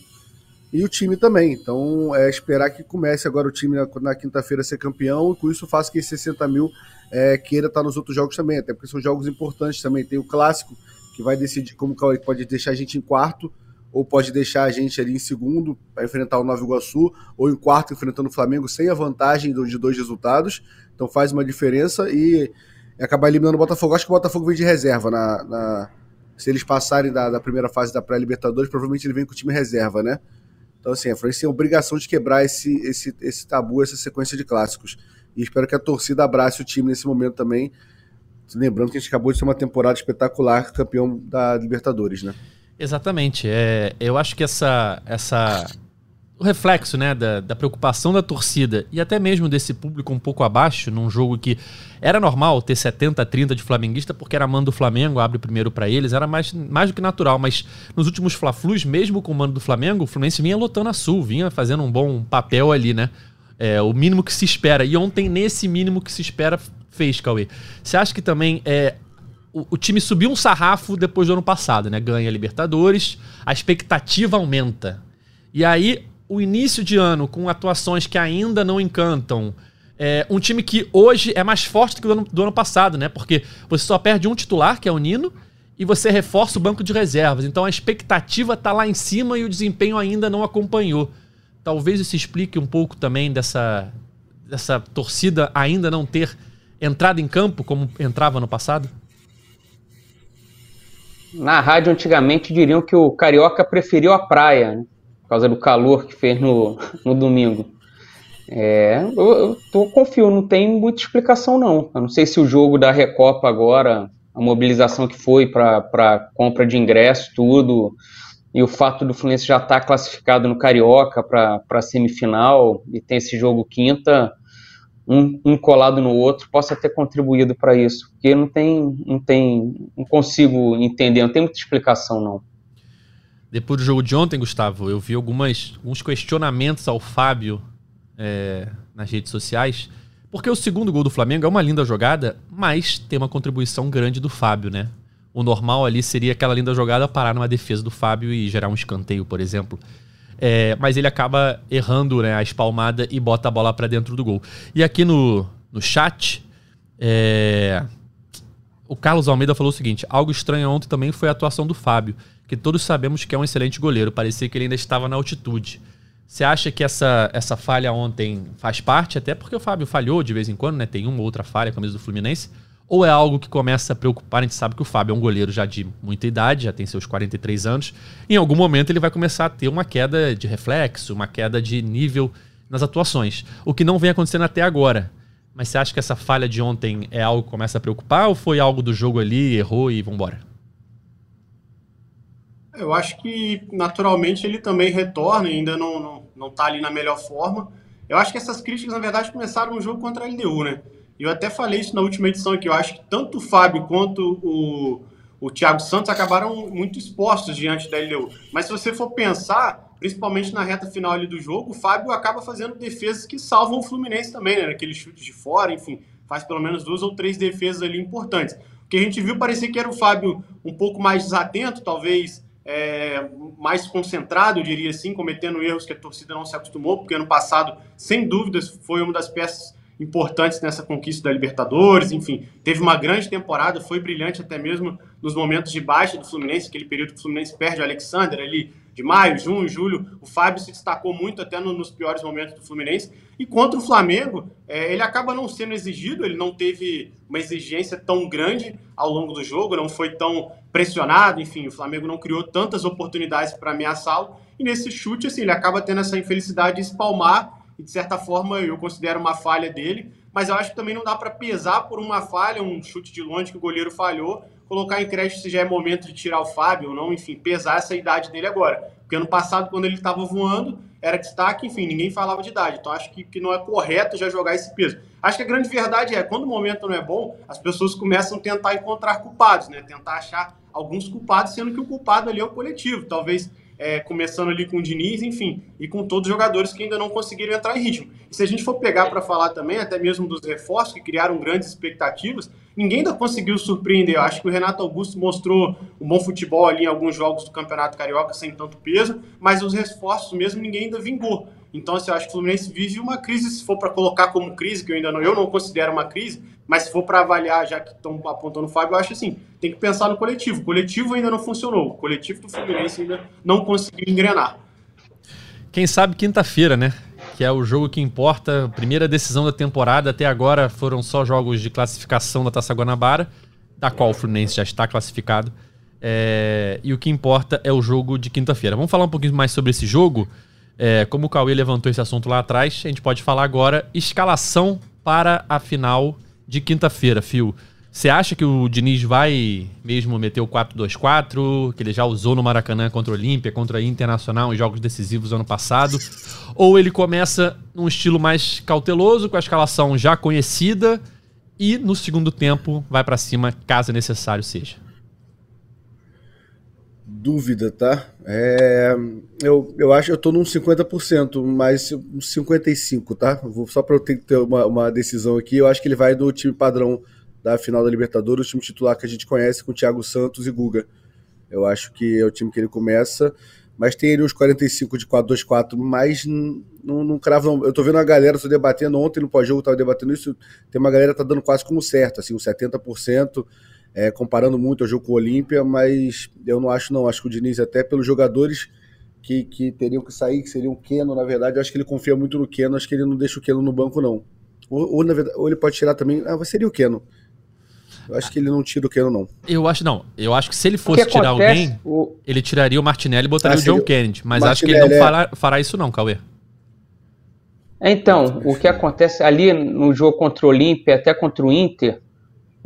C: e o time também. Então é esperar que comece agora o time na, na quinta-feira ser campeão e com isso faça que esses 60 mil é, queira estar nos outros jogos também, até porque são jogos importantes também. Tem o clássico que vai decidir como pode deixar a gente em quarto ou pode deixar a gente ali em segundo para enfrentar o Nova Iguaçu, ou em quarto enfrentando o Flamengo sem a vantagem de dois resultados. Então faz uma diferença e acabar eliminando o Botafogo. Acho que o Botafogo vem de reserva na, na se eles passarem da, da primeira fase da pré-Libertadores, provavelmente ele vem com o time reserva, né? Então, assim, a Fluminense tem a obrigação de quebrar esse, esse, esse tabu, essa sequência de clássicos. E espero que a torcida abrace o time nesse momento também. Lembrando que a gente acabou de ter uma temporada espetacular, campeão da Libertadores, né?
A: Exatamente. É, eu acho que essa, essa o reflexo né, da, da, preocupação da torcida e até mesmo desse público um pouco abaixo, num jogo que era normal ter 70 a 30 de flamenguista, porque era mando do Flamengo, abre primeiro para eles, era mais, mais do que natural, mas nos últimos Fla-Flus, mesmo com o mando do Flamengo, o Fluminense vinha lotando a Sul, vinha fazendo um bom papel ali, né? É, o mínimo que se espera. E ontem, nesse mínimo que se espera, fez, Cauê. Você acha que também é, o, o, time subiu um sarrafo depois do ano passado, né? Ganha Libertadores, a expectativa aumenta. E aí, o início de ano, com atuações que ainda não encantam, é um time que hoje é mais forte do que do ano, do ano passado, né? Porque você só perde um titular, que é o Nino, e você reforça o banco de reservas. Então a expectativa está lá em cima e o desempenho ainda não acompanhou. Talvez isso explique um pouco também dessa, dessa torcida ainda não ter entrado em campo como entrava no passado?
B: Na rádio, antigamente, diriam que o carioca preferiu a praia, né? Por causa do calor que fez no, no domingo. É, eu, eu tô, confio, não tem muita explicação, não. Eu não sei se o jogo da Recopa agora, a mobilização que foi para compra de ingresso, tudo, e o fato do Fluminense já estar tá classificado no Carioca para semifinal e tem esse jogo quinta, um, um, colado no outro possa ter contribuído para isso, porque não tem, não tem, não consigo entender, não tem muita explicação não.
A: Depois do jogo de ontem, Gustavo, eu vi algumas, alguns questionamentos ao Fábio é, nas redes sociais, porque o segundo gol do Flamengo é uma linda jogada, mas tem uma contribuição grande do Fábio, né? O normal ali seria aquela linda jogada parar numa defesa do Fábio e gerar um escanteio, por exemplo. É, mas ele acaba errando né, a espalmada e bota a bola para dentro do gol. E aqui no, no chat, é, o Carlos Almeida falou o seguinte: algo estranho ontem também foi a atuação do Fábio, que todos sabemos que é um excelente goleiro. Parecia que ele ainda estava na altitude. Você acha que essa, essa falha ontem faz parte, até porque o Fábio falhou de vez em quando, né? Tem uma ou outra falha com a camisa do Fluminense. Ou é algo que começa a preocupar? A gente sabe que o Fábio é um goleiro já de muita idade, já tem seus 43 anos. Em algum momento ele vai começar a ter uma queda de reflexo, uma queda de nível nas atuações. O que não vem acontecendo até agora. Mas você acha que essa falha de ontem é algo que começa a preocupar ou foi algo do jogo ali, errou e vambora?
D: Eu acho que naturalmente ele também retorna, ainda não, não, não tá ali na melhor forma. Eu acho que essas críticas, na verdade, começaram no jogo contra a LDU, né? Eu até falei isso na última edição aqui. Eu acho que tanto o Fábio quanto o, o Thiago Santos acabaram muito expostos diante da LDU. Mas se você for pensar, principalmente na reta final ali do jogo, o Fábio acaba fazendo defesas que salvam o Fluminense também, né? Aquele chute de fora, enfim, faz pelo menos duas ou três defesas ali importantes. O que a gente viu parecia que era o Fábio um pouco mais desatento, talvez é, mais concentrado, eu diria assim, cometendo erros que a torcida não se acostumou, porque ano passado, sem dúvidas, foi uma das peças importantes nessa conquista da Libertadores, enfim, teve uma grande temporada, foi brilhante até mesmo nos momentos de baixa do Fluminense, aquele período que o Fluminense perde o Alexander ali, de maio, junho, julho, o Fábio se destacou muito até no, nos piores momentos do Fluminense, e contra o Flamengo, é, ele acaba não sendo exigido, ele não teve uma exigência tão grande ao longo do jogo, não foi tão pressionado, enfim, o Flamengo não criou tantas oportunidades para ameaçá-lo, e nesse chute, assim, ele acaba tendo essa infelicidade de espalmar e de certa forma eu considero uma falha dele, mas eu acho que também não dá para pesar por uma falha, um chute de longe que o goleiro falhou, colocar em crédito se já é momento de tirar o Fábio ou não, enfim, pesar essa idade dele agora. Porque ano passado, quando ele estava voando, era destaque, enfim, ninguém falava de idade. Então acho que, que não é correto já jogar esse peso. Acho que a grande verdade é, quando o momento não é bom, as pessoas começam a tentar encontrar culpados, né? Tentar achar alguns culpados, sendo que o culpado ali é o coletivo. Talvez é, começando ali com o Diniz, enfim, e com todos os jogadores que ainda não conseguiram entrar em ritmo. E se a gente for pegar para falar também, até mesmo dos reforços que criaram grandes expectativas, ninguém ainda conseguiu surpreender. Eu acho que o Renato Augusto mostrou um bom futebol ali em alguns jogos do Campeonato Carioca sem tanto peso, mas os reforços mesmo ninguém ainda vingou. Então, assim, eu acho que o Fluminense vive uma crise, se for para colocar como crise, que eu ainda não, eu não considero uma crise, mas se for para avaliar, já que estão apontando o Fábio, eu acho assim, tem que pensar no coletivo. O coletivo ainda não funcionou. O coletivo do Fluminense ainda não conseguiu engrenar.
A: Quem sabe quinta-feira, né? Que é o jogo que importa. Primeira decisão da temporada. Até agora foram só jogos de classificação da Taça Guanabara, da qual o Fluminense já está classificado. É... E o que importa é o jogo de quinta-feira. Vamos falar um pouquinho mais sobre esse jogo. É... Como o Cauê levantou esse assunto lá atrás, a gente pode falar agora escalação para a final de quinta-feira, Fio. Você acha que o Diniz vai mesmo meter o 4-2-4, que ele já usou no Maracanã contra o Olímpia, contra a Internacional em jogos decisivos ano passado? Ou ele começa num estilo mais cauteloso, com a escalação já conhecida, e no segundo tempo vai para cima, caso necessário seja?
C: Dúvida, tá? É, eu, eu acho que eu tô num 50%, mas uns 55%, tá? Vou, só para eu ter, ter uma, uma decisão aqui, eu acho que ele vai do time padrão da final da Libertadores, o time titular que a gente conhece com Thiago Santos e Guga. Eu acho que é o time que ele começa, mas tem ali uns 45 de 4-2-4, mas não, não cravo não. Eu tô vendo a galera, tô debatendo, ontem no pós-jogo tava debatendo isso, tem uma galera que tá dando quase como certo, assim, uns 70%, é, comparando muito ao jogo com o Olímpia, mas eu não acho não, acho que o Diniz até pelos jogadores que, que teriam que sair, que seriam o Keno, na verdade, eu acho que ele confia muito no Keno, acho que ele não deixa o Keno no banco não. Ou, ou, na verdade, ou ele pode tirar também, ah, seria o Keno, eu acho que ele não tira o Keno, não.
A: Eu acho, não. Eu acho que se ele fosse tirar alguém, o... ele tiraria o Martinelli e botaria ah, o John Kennedy. Mas Martinelli, acho que ele não é... fará, fará isso, não, Cauê.
B: Então, o que acontece ali no jogo contra o Olímpia, até contra o Inter,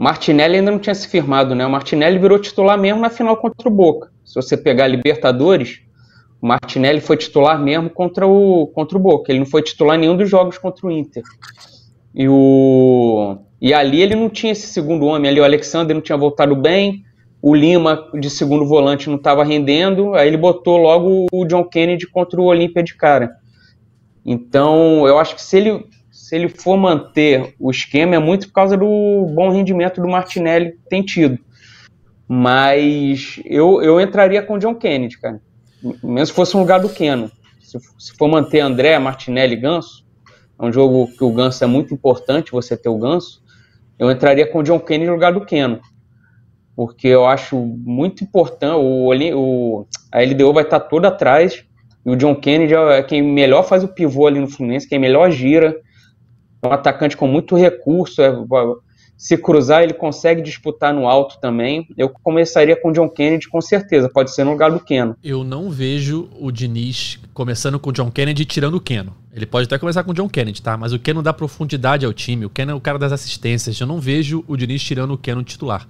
B: Martinelli ainda não tinha se firmado, né? O Martinelli virou titular mesmo na final contra o Boca. Se você pegar a Libertadores, o Martinelli foi titular mesmo contra o, contra o Boca. Ele não foi titular em nenhum dos jogos contra o Inter. E o e ali ele não tinha esse segundo homem, ali o Alexander não tinha voltado bem, o Lima de segundo volante não estava rendendo, aí ele botou logo o John Kennedy contra o Olímpia de cara. Então, eu acho que se ele, se ele for manter o esquema, é muito por causa do bom rendimento do Martinelli que tem tido. Mas eu, eu entraria com o John Kennedy, cara. Mesmo se fosse um lugar do Keno. Se, se for manter André, Martinelli e Ganso, é um jogo que o Ganso é muito importante, você ter o Ganso eu entraria com o John Kennedy no lugar do Keno. Porque eu acho muito importante, o, o, a LDO vai estar toda atrás, e o John Kennedy é quem melhor faz o pivô ali no Fluminense, quem melhor gira, um atacante com muito recurso, é, se cruzar, ele consegue disputar no alto também. Eu começaria com o John Kennedy, com certeza. Pode ser no lugar do Keno.
A: Eu não vejo o Diniz começando com o John Kennedy e tirando o Keno. Ele pode até começar com o John Kennedy, tá? Mas o Keno dá profundidade ao time. O Keno é o cara das assistências. Eu não vejo o Diniz tirando o Keno titular.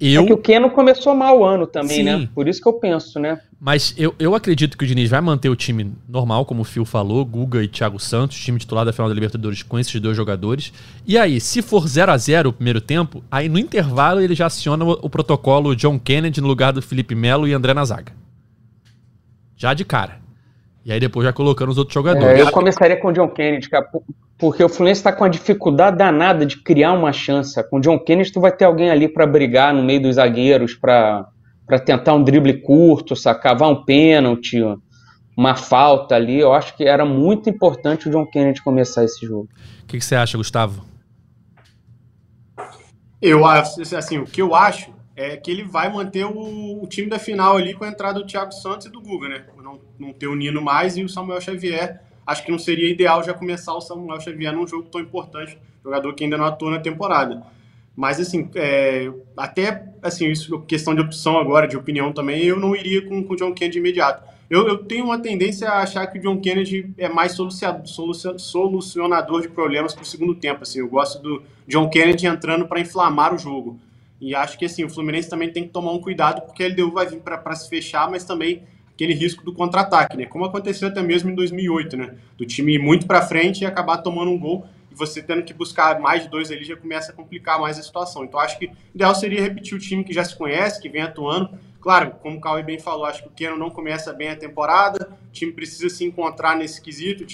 B: Eu... É que o Keno começou mal o ano também, né? Sim. né? Por isso que eu penso, né?
A: Mas eu, eu acredito que o Diniz vai manter o time normal, como o Phil falou, Guga e Thiago Santos, time titular da final da Libertadores com esses dois jogadores. E aí, se for 0 a 0 o primeiro tempo, aí no intervalo ele já aciona o, o protocolo John Kennedy no lugar do Felipe Melo e André na zaga. Já de cara. E aí depois já colocando os outros jogadores.
B: É, eu começaria com o John Kennedy, cara, porque o Fluminense está com a dificuldade danada de criar uma chance. Com o John Kennedy tu vai ter alguém ali para brigar no meio dos zagueiros, para tentar um drible curto, sacar, um pênalti, uma falta ali. Eu acho que era muito importante o John Kennedy começar esse jogo.
A: O que, que você acha, Gustavo?
D: Eu acho, assim, o que eu acho é que ele vai manter o, o, time da final ali com a entrada do Thiago Santos e do Guga, né? Não, não ter o Nino mais e o Samuel Xavier. Acho que não seria ideal já começar o Samuel Xavier num jogo tão importante, jogador que ainda não atuou na temporada. Mas, assim, é, até, assim, isso, questão de opção agora, de opinião também, eu não iria com, com o John Kennedy imediato. Eu, eu, tenho uma tendência a achar que o John Kennedy é mais solucionador de problemas para o segundo tempo. Assim, eu gosto do John Kennedy entrando para inflamar o jogo. E acho que assim, o Fluminense também tem que tomar um cuidado, porque a LDU vai vir para se fechar, mas também aquele risco do contra-ataque, né? Como aconteceu até mesmo em 2008, né? Do time ir muito para frente e acabar tomando um gol e você tendo que buscar mais de dois ali já começa a complicar mais a situação. Então acho que o ideal seria repetir o time que já se conhece, que vem atuando. Claro, como o Cauê bem falou, acho que o Keno não começa bem a temporada, o time precisa se encontrar nesse quesito,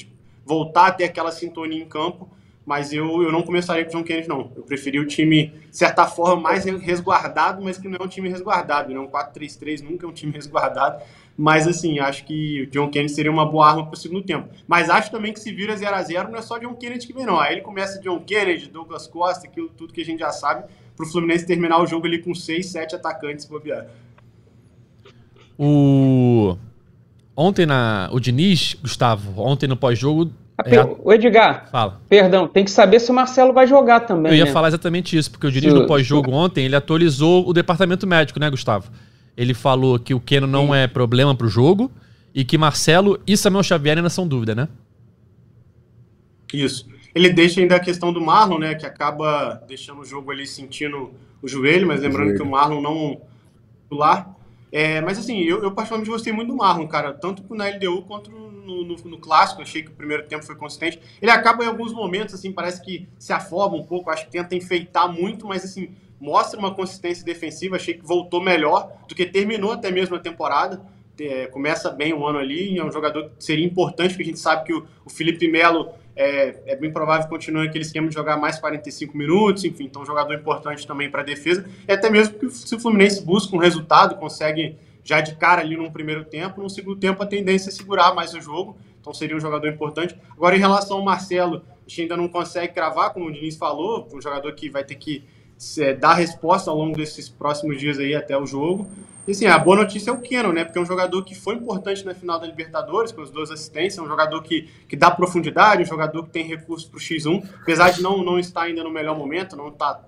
D: voltar a ter aquela sintonia em campo mas eu, eu não começaria com o John Kennedy, não. Eu preferi o time, de certa forma, mais resguardado, mas que não é um time resguardado. Né? um 4-3-3 nunca é um time resguardado. Mas, assim, acho que o John Kennedy seria uma boa arma para o segundo tempo. Mas acho também que se vira 0 a 0 não é só John Kennedy que vem, não. Aí ele começa John Kennedy, Douglas Costa, aquilo tudo que a gente já sabe, para o Fluminense terminar o jogo ali com 6, 7 atacantes bobear.
A: O... Ontem na... O Diniz, Gustavo, ontem no pós-jogo,
B: é, o Edgar, fala. perdão, tem que saber se o Marcelo vai jogar também.
A: Eu ia
B: né?
A: falar exatamente isso, porque o Diniz no pós-jogo ontem, ele atualizou o departamento médico, né, Gustavo? Ele falou que o Keno não Sim. é problema pro jogo e que Marcelo e Samuel Xavier ainda são dúvida, né?
D: Isso. Ele deixa ainda a questão do Marlon, né, que acaba deixando o jogo ali sentindo o joelho, mas lembrando joelho. que o Marlon não titular. É, mas assim, eu, eu particularmente gostei muito do Marlon, cara, tanto na LDU quanto no, no, no, clássico, achei que o primeiro tempo foi consistente. Ele acaba em alguns momentos, assim, parece que se afoba um pouco, acho que tenta enfeitar muito, mas assim, mostra uma consistência defensiva, achei que voltou melhor do que terminou até mesmo a temporada. É, começa bem o ano ali, é um jogador que seria importante, porque a gente sabe que o, o Felipe Melo é, é, bem provável que continue aquele esquema de jogar mais 45 minutos, enfim, então um jogador importante também para a defesa, e até mesmo que se o Fluminense busca um resultado, consegue já de cara ali num primeiro tempo, no segundo tempo a tendência é segurar mais o jogo, então seria um jogador importante. Agora, em relação ao Marcelo, a gente ainda não consegue cravar, como o Diniz falou, um jogador que vai ter que é, dar resposta ao longo desses próximos dias aí até o jogo. E assim, a boa notícia é o Keno, né? Porque é um jogador que foi importante na final da Libertadores, com as duas assistências, é um jogador que, que dá profundidade, um jogador que tem recursos para o X1, apesar de não, não estar ainda no melhor momento, não está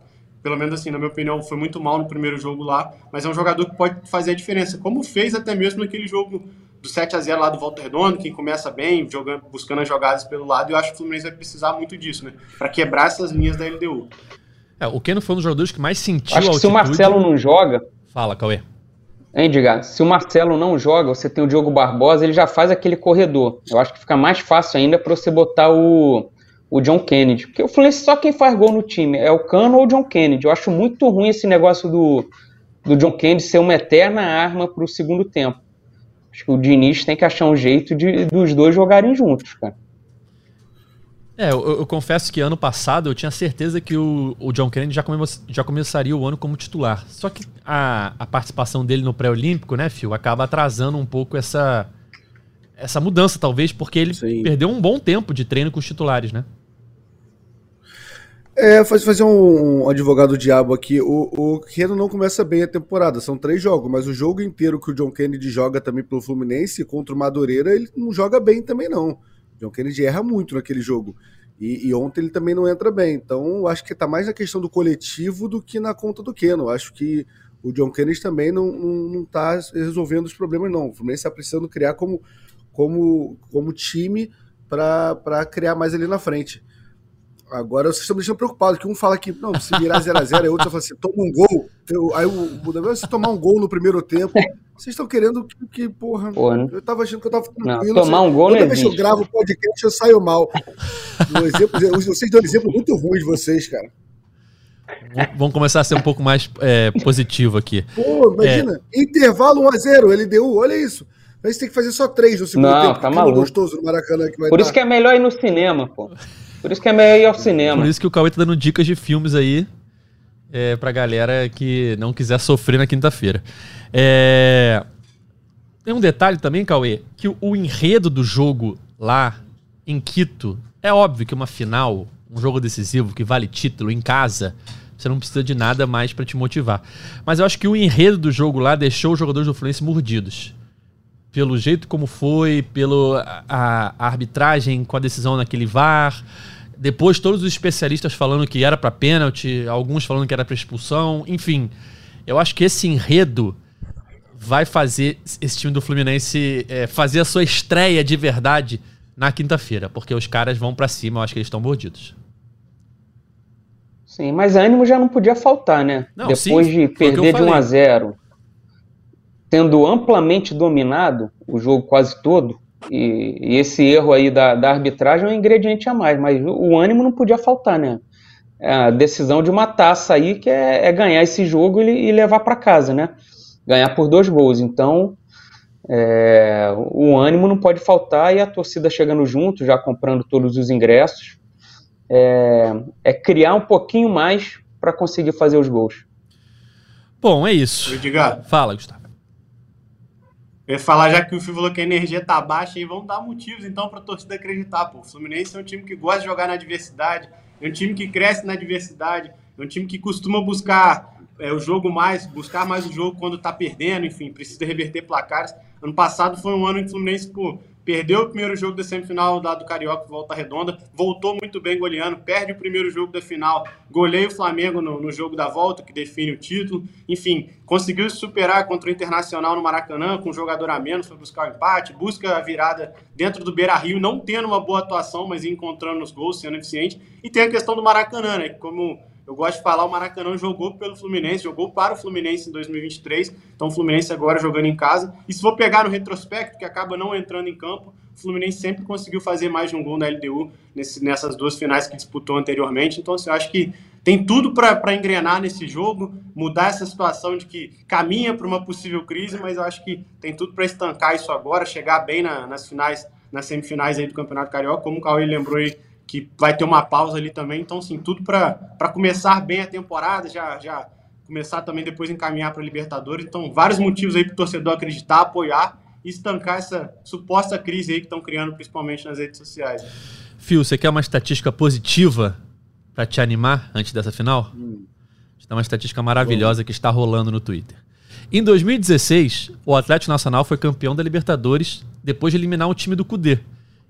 D: pelo menos assim, na minha opinião, foi muito mal no primeiro jogo lá, mas é um jogador que pode fazer a diferença, como fez até mesmo naquele jogo do 7 a 0 lá do Walter Redondo, que começa bem, jogando, buscando as jogadas pelo lado, e eu acho que o Fluminense vai precisar muito disso, né? Para quebrar essas linhas da LDU.
A: É, o Keno foi um dos jogadores que mais sentiu
B: acho que se o Marcelo não joga...
A: Fala, Cauê.
B: Hein, Diga? Se o Marcelo não joga, você tem o Diogo Barbosa, ele já faz aquele corredor. Eu acho que fica mais fácil ainda para você botar o o John Kennedy. Porque o Fluminense só quem faz gol no time é o Cano ou o John Kennedy. Eu acho muito ruim esse negócio do, do John Kennedy ser uma eterna arma para o segundo tempo. Acho que o Diniz tem que achar um jeito de dos dois jogarem juntos, cara.
A: É, eu, eu, confesso que ano passado eu tinha certeza que o, o John Kennedy já, come, já começaria o ano como titular. Só que a, a participação dele no pré-olímpico, né, Phil, acaba atrasando um pouco essa, essa mudança, talvez, porque ele Sim. perdeu um bom tempo de treino com os titulares, né?
C: É, fazer um, um advogado diabo aqui. O, o Keno não começa bem a temporada, são três jogos, mas o jogo inteiro que o John Kennedy joga também pelo Fluminense contra o Madureira, ele não joga bem também, não. John Kennedy erra muito naquele jogo. E, e, ontem ele também não entra bem. Então, acho que está mais na questão do coletivo do que na conta do Keno. Acho que o John Kennedy também não, não, não tá resolvendo os problemas, não. O Fluminense está precisando criar como, como, como time para criar mais ali na frente. Agora vocês estão me deixando preocupado, que um fala que não, se virar 0x0, e outro fala assim, toma um gol. Eu, aí o Buda se tomar um gol no primeiro tempo. Vocês estão querendo que, que porra, porra. Eu tava achando que eu tava
B: tranquilo. Não, tomar um gol
C: Toda vez que eu gravo o podcast, eu saio mal. No exemplo, vocês dão um exemplo muito ruim de vocês, cara.
A: Vamos começar a ser um pouco mais é, positivo aqui.
C: Pô, imagina, é... intervalo 1x0, LDU, olha isso. Mas tem que fazer só três no segundo
B: não,
C: tempo.
B: Tá maluco.
C: gostoso no Maracanã que vai
B: Por isso que é melhor ir no cinema, pô. Por isso que é melhor ir ao cinema.
A: Por isso que o Cauê tá dando dicas de filmes aí é, pra galera que não quiser sofrer na quinta-feira. É... Tem um detalhe também, Cauê, que o enredo do jogo lá em Quito é óbvio que uma final, um jogo decisivo que vale título em casa, você não precisa de nada mais para te motivar. Mas eu acho que o enredo do jogo lá deixou os jogadores do Fluminense mordidos pelo jeito como foi, pela a, a arbitragem com a decisão naquele VAR. Depois todos os especialistas falando que era para pênalti, alguns falando que era para expulsão, enfim. Eu acho que esse enredo vai fazer esse time do Fluminense é, fazer a sua estreia de verdade na quinta-feira, porque os caras vão para cima, eu acho que eles estão mordidos.
B: Sim, mas ânimo já não podia faltar, né?
A: Não,
B: Depois
A: sim,
B: de perder de 1 a 0 tendo amplamente dominado o jogo quase todo, e, e esse erro aí da, da, arbitragem é um ingrediente a mais, mas o, ânimo não podia faltar, né? É a decisão de uma taça aí que é, é ganhar esse jogo e, e levar para casa, né? Ganhar por dois gols. Então, é, o ânimo não pode faltar e a torcida chegando junto, já comprando todos os ingressos, é, é criar um pouquinho mais para conseguir fazer os gols.
A: Bom, é isso.
D: Edgar.
A: Fala, Gustavo.
D: Eu ia falar, já que o Fio falou que a energia tá baixa, e vamos dar motivos então para a torcida acreditar. Pô. O Fluminense é um time que gosta de jogar na adversidade, é um time que cresce na adversidade, é um time que costuma buscar é, o jogo mais, buscar mais o jogo quando tá perdendo, enfim, precisa reverter placares. Ano passado foi um ano em que o Fluminense pô, perdeu o primeiro jogo da semifinal lá do Carioca, volta redonda, voltou muito bem goleando, perde o primeiro jogo da final, goleia o Flamengo no, no, jogo da volta, que define o título, enfim, conseguiu se superar contra o Internacional no Maracanã, com um jogador a menos, foi buscar o empate, busca a virada dentro do Beira-Rio, não tendo uma boa atuação, mas encontrando os gols, sendo eficiente, e tem a questão do Maracanã, né, como eu gosto de falar, o Maracanã jogou pelo Fluminense, jogou para o Fluminense em 2023, então o Fluminense agora jogando em casa. E se for pegar no retrospecto, que acaba não entrando em campo, o Fluminense sempre conseguiu fazer mais de um gol na LDU nesse, nessas duas finais que disputou anteriormente. Então, assim, eu acho que tem tudo para engrenar nesse jogo, mudar essa situação de que caminha para uma possível crise, mas eu acho que tem tudo para estancar isso agora, chegar bem na, nas finais, nas semifinais aí do Campeonato Carioca, como o Cauê lembrou aí que vai ter uma pausa ali também. Então, assim, tudo para começar bem a temporada, já, já começar também depois encaminhar para a Libertadores. Então, vários motivos aí para o torcedor acreditar, apoiar e estancar essa suposta crise aí que estão criando, principalmente nas redes sociais.
A: Fio, você quer uma estatística positiva para te animar antes dessa final? Hum. Tem uma estatística maravilhosa Bom. que está rolando no Twitter. Em 2016, o Atlético Nacional foi campeão da Libertadores depois de eliminar o time do Cudê.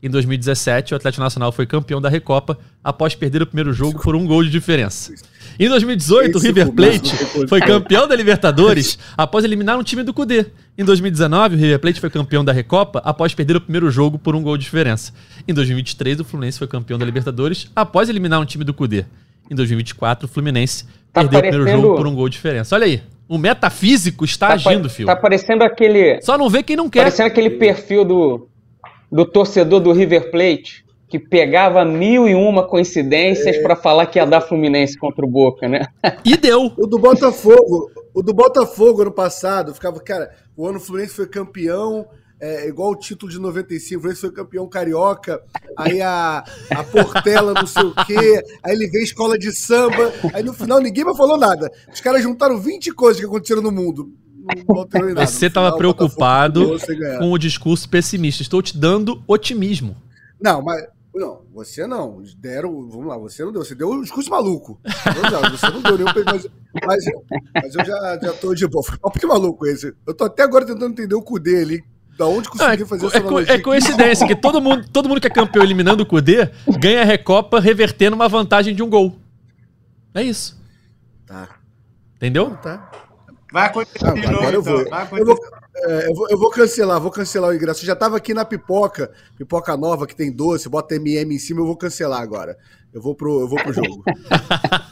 A: Em 2017, o Atlético Nacional foi campeão da Recopa após perder o primeiro jogo por um gol de diferença. Em 2018, o River Plate foi campeão da Libertadores após eliminar um time do Cudê. Em 2019, o River Plate foi campeão da Recopa após perder o primeiro jogo por um gol de diferença. Em 2023, o Fluminense foi campeão da Libertadores após eliminar um time do Cudê. Em 2024, o Fluminense tá perdeu parecendo... o primeiro jogo por um gol de diferença. Olha aí. O metafísico está tá agindo, filho.
B: Tá parecendo aquele.
A: Só não vê quem não quer.
B: Parecendo aquele perfil do do torcedor do River Plate, que pegava mil e uma coincidências é. para falar que ia dar Fluminense contra o Boca, né?
A: E deu.
C: O do Botafogo, o do Botafogo ano passado, ficava, cara, o ano Fluminense foi campeão, é, igual o título de 95, o Fluminense foi campeão carioca, aí a, a Portela não sei o quê, aí ele veio escola de samba, aí no final ninguém mais falou nada. Os caras juntaram 20 coisas que aconteceram no mundo
A: não Você estava preocupado com o discurso pessimista. Estou te dando otimismo.
C: Não, mas. Não, você não. Deram. Vamos lá, você não deu. Você deu um discurso maluco. você não deu nenhum. Mas, mas, mas eu já, já tô de boa. Fica um maluco esse. Eu tô até agora tentando entender o Cudê ali. Da onde conseguiu fazer
A: é, essa é, é coincidência que todo mundo, todo mundo que é campeão eliminando o Kudê ganha a Recopa revertendo uma vantagem de um gol. É isso.
C: Tá.
A: Entendeu?
C: Tá.
D: Vai acontecer Não,
C: agora eu vou. Então. Eu vou, é, eu, vou, eu vou cancelar, vou cancelar o ingresso. Eu já tava aqui na pipoca, pipoca nova que tem doce, bota MM em cima, eu vou cancelar agora. Eu vou pro, eu vou pro jogo.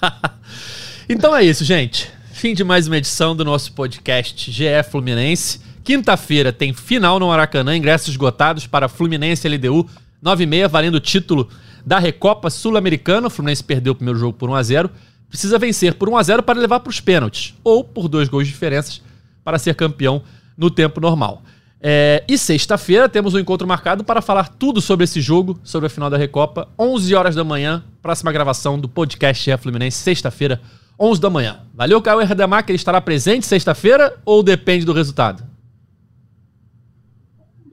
A: então é isso, gente. Fim de mais uma edição do nosso podcast GE Fluminense. Quinta-feira tem final no Maracanã, ingressos esgotados para Fluminense LDU, 9 e meia, valendo o título da Recopa Sul-Americana. O Fluminense perdeu o primeiro jogo por 1 a 0 Precisa vencer por 1 a 0 para levar para os pênaltis, ou por dois gols de diferenças para ser campeão no tempo normal. É, e sexta-feira temos um encontro marcado para falar tudo sobre esse jogo, sobre a final da Recopa, 11 horas da manhã, próxima gravação do podcast GE Fluminense, sexta-feira, 11 da manhã. Valeu, Caio Erdemar, ele estará presente sexta-feira ou depende do resultado?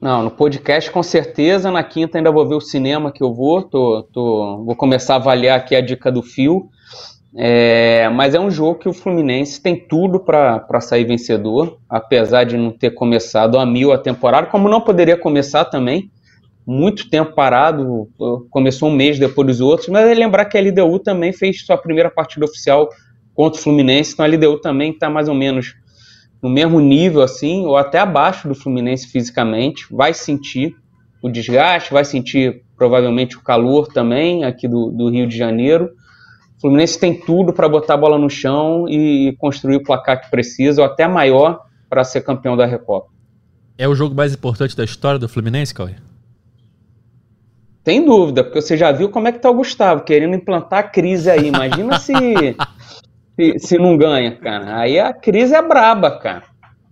B: Não, no podcast com certeza. Na quinta ainda vou ver o cinema que eu vou. Tô, tô, vou começar a avaliar aqui a dica do fio. É, mas é um jogo que o Fluminense tem tudo para sair vencedor, apesar de não ter começado a mil a temporada, como não poderia começar também. Muito tempo parado, começou um mês depois dos outros, mas é lembrar que a LDU também fez sua primeira partida oficial contra o Fluminense, então a LDU também está mais ou menos no mesmo nível, assim, ou até abaixo do Fluminense fisicamente, vai sentir o desgaste, vai sentir provavelmente o calor também aqui do, do Rio de Janeiro. O Fluminense tem tudo para botar a bola no chão e construir o placar que precisa, ou até maior, para ser campeão da Recopa.
A: É o jogo mais importante da história do Fluminense, Cauê?
B: Tem dúvida, porque você já viu como é que tá o Gustavo, querendo implantar a crise aí. Imagina se se, se não ganha, cara. Aí a crise é braba, cara.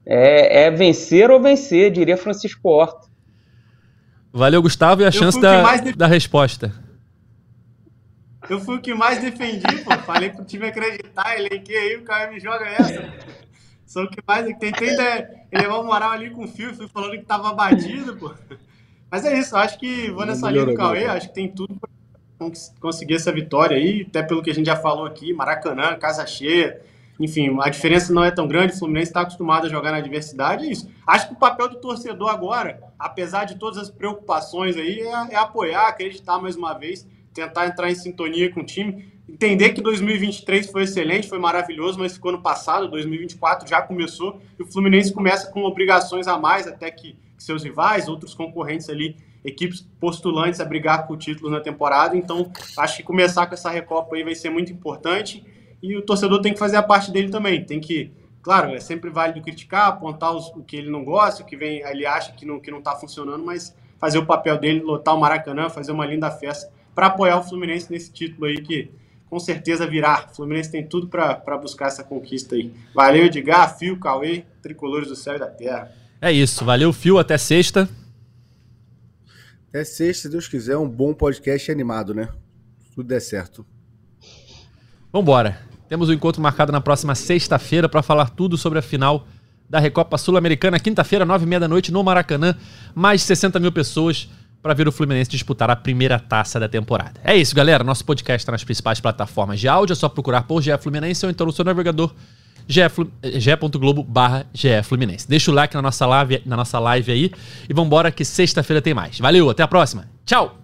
B: É, é vencer ou vencer, diria Francisco Horta.
A: Valeu, Gustavo, e a eu chance da, de... da resposta.
D: Eu fui o que mais defendi, pô. Falei pro time acreditar, elenquei aí, o cara me joga essa. Sou o que mais. Tentei elevar o moral ali com o fio, fui falando que tava batido, pô. Mas é isso, acho que vou nessa linha do Cauê, acho que tem tudo pra conseguir essa vitória aí, até pelo que a gente já falou aqui, Maracanã, casa cheia, enfim, a diferença não é tão grande, o Fluminense está acostumado a jogar na adversidade, é isso. Acho que o papel do torcedor agora, apesar de todas as preocupações aí, é, é apoiar, acreditar mais uma vez, tentar entrar em sintonia com o time, entender que 2023 foi excelente, foi maravilhoso, mas ficou no passado, 2024 já começou, e o Fluminense começa com obrigações a mais, até que, seus rivais, outros concorrentes ali equipes postulantes a brigar por títulos na temporada. Então, acho que começar com essa Recopa aí vai ser muito importante. E o torcedor tem que fazer a parte dele também. Tem que, claro, é sempre válido criticar, apontar os, o que ele não gosta, o que vem, ele acha que não que não está funcionando, mas fazer o papel dele, lotar o Maracanã, fazer uma linda festa para apoiar o Fluminense nesse título aí que com certeza virá. O Fluminense tem tudo para buscar essa conquista aí. Valeu, Edgar, Fio, Cauê, tricolores do céu e da terra.
A: É isso, valeu, Fio, até sexta.
C: É sexta, se Deus quiser, um bom podcast animado, né? Tudo der certo.
A: Vambora. Temos um encontro marcado na próxima sexta-feira para falar tudo sobre a final da Recopa Sul-Americana. Quinta-feira, nove e meia da noite, no Maracanã. Mais de 60 mil pessoas para ver o Fluminense disputar a primeira taça da temporada. É isso, galera. Nosso podcast está nas principais plataformas de áudio. É só procurar por GE Fluminense ou então no seu navegador ge.globo barra Fluminense. Deixa o like na nossa live, na nossa live aí e vambora que sexta-feira tem mais. Valeu, até a próxima. Tchau!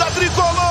A: Torcida tricolor.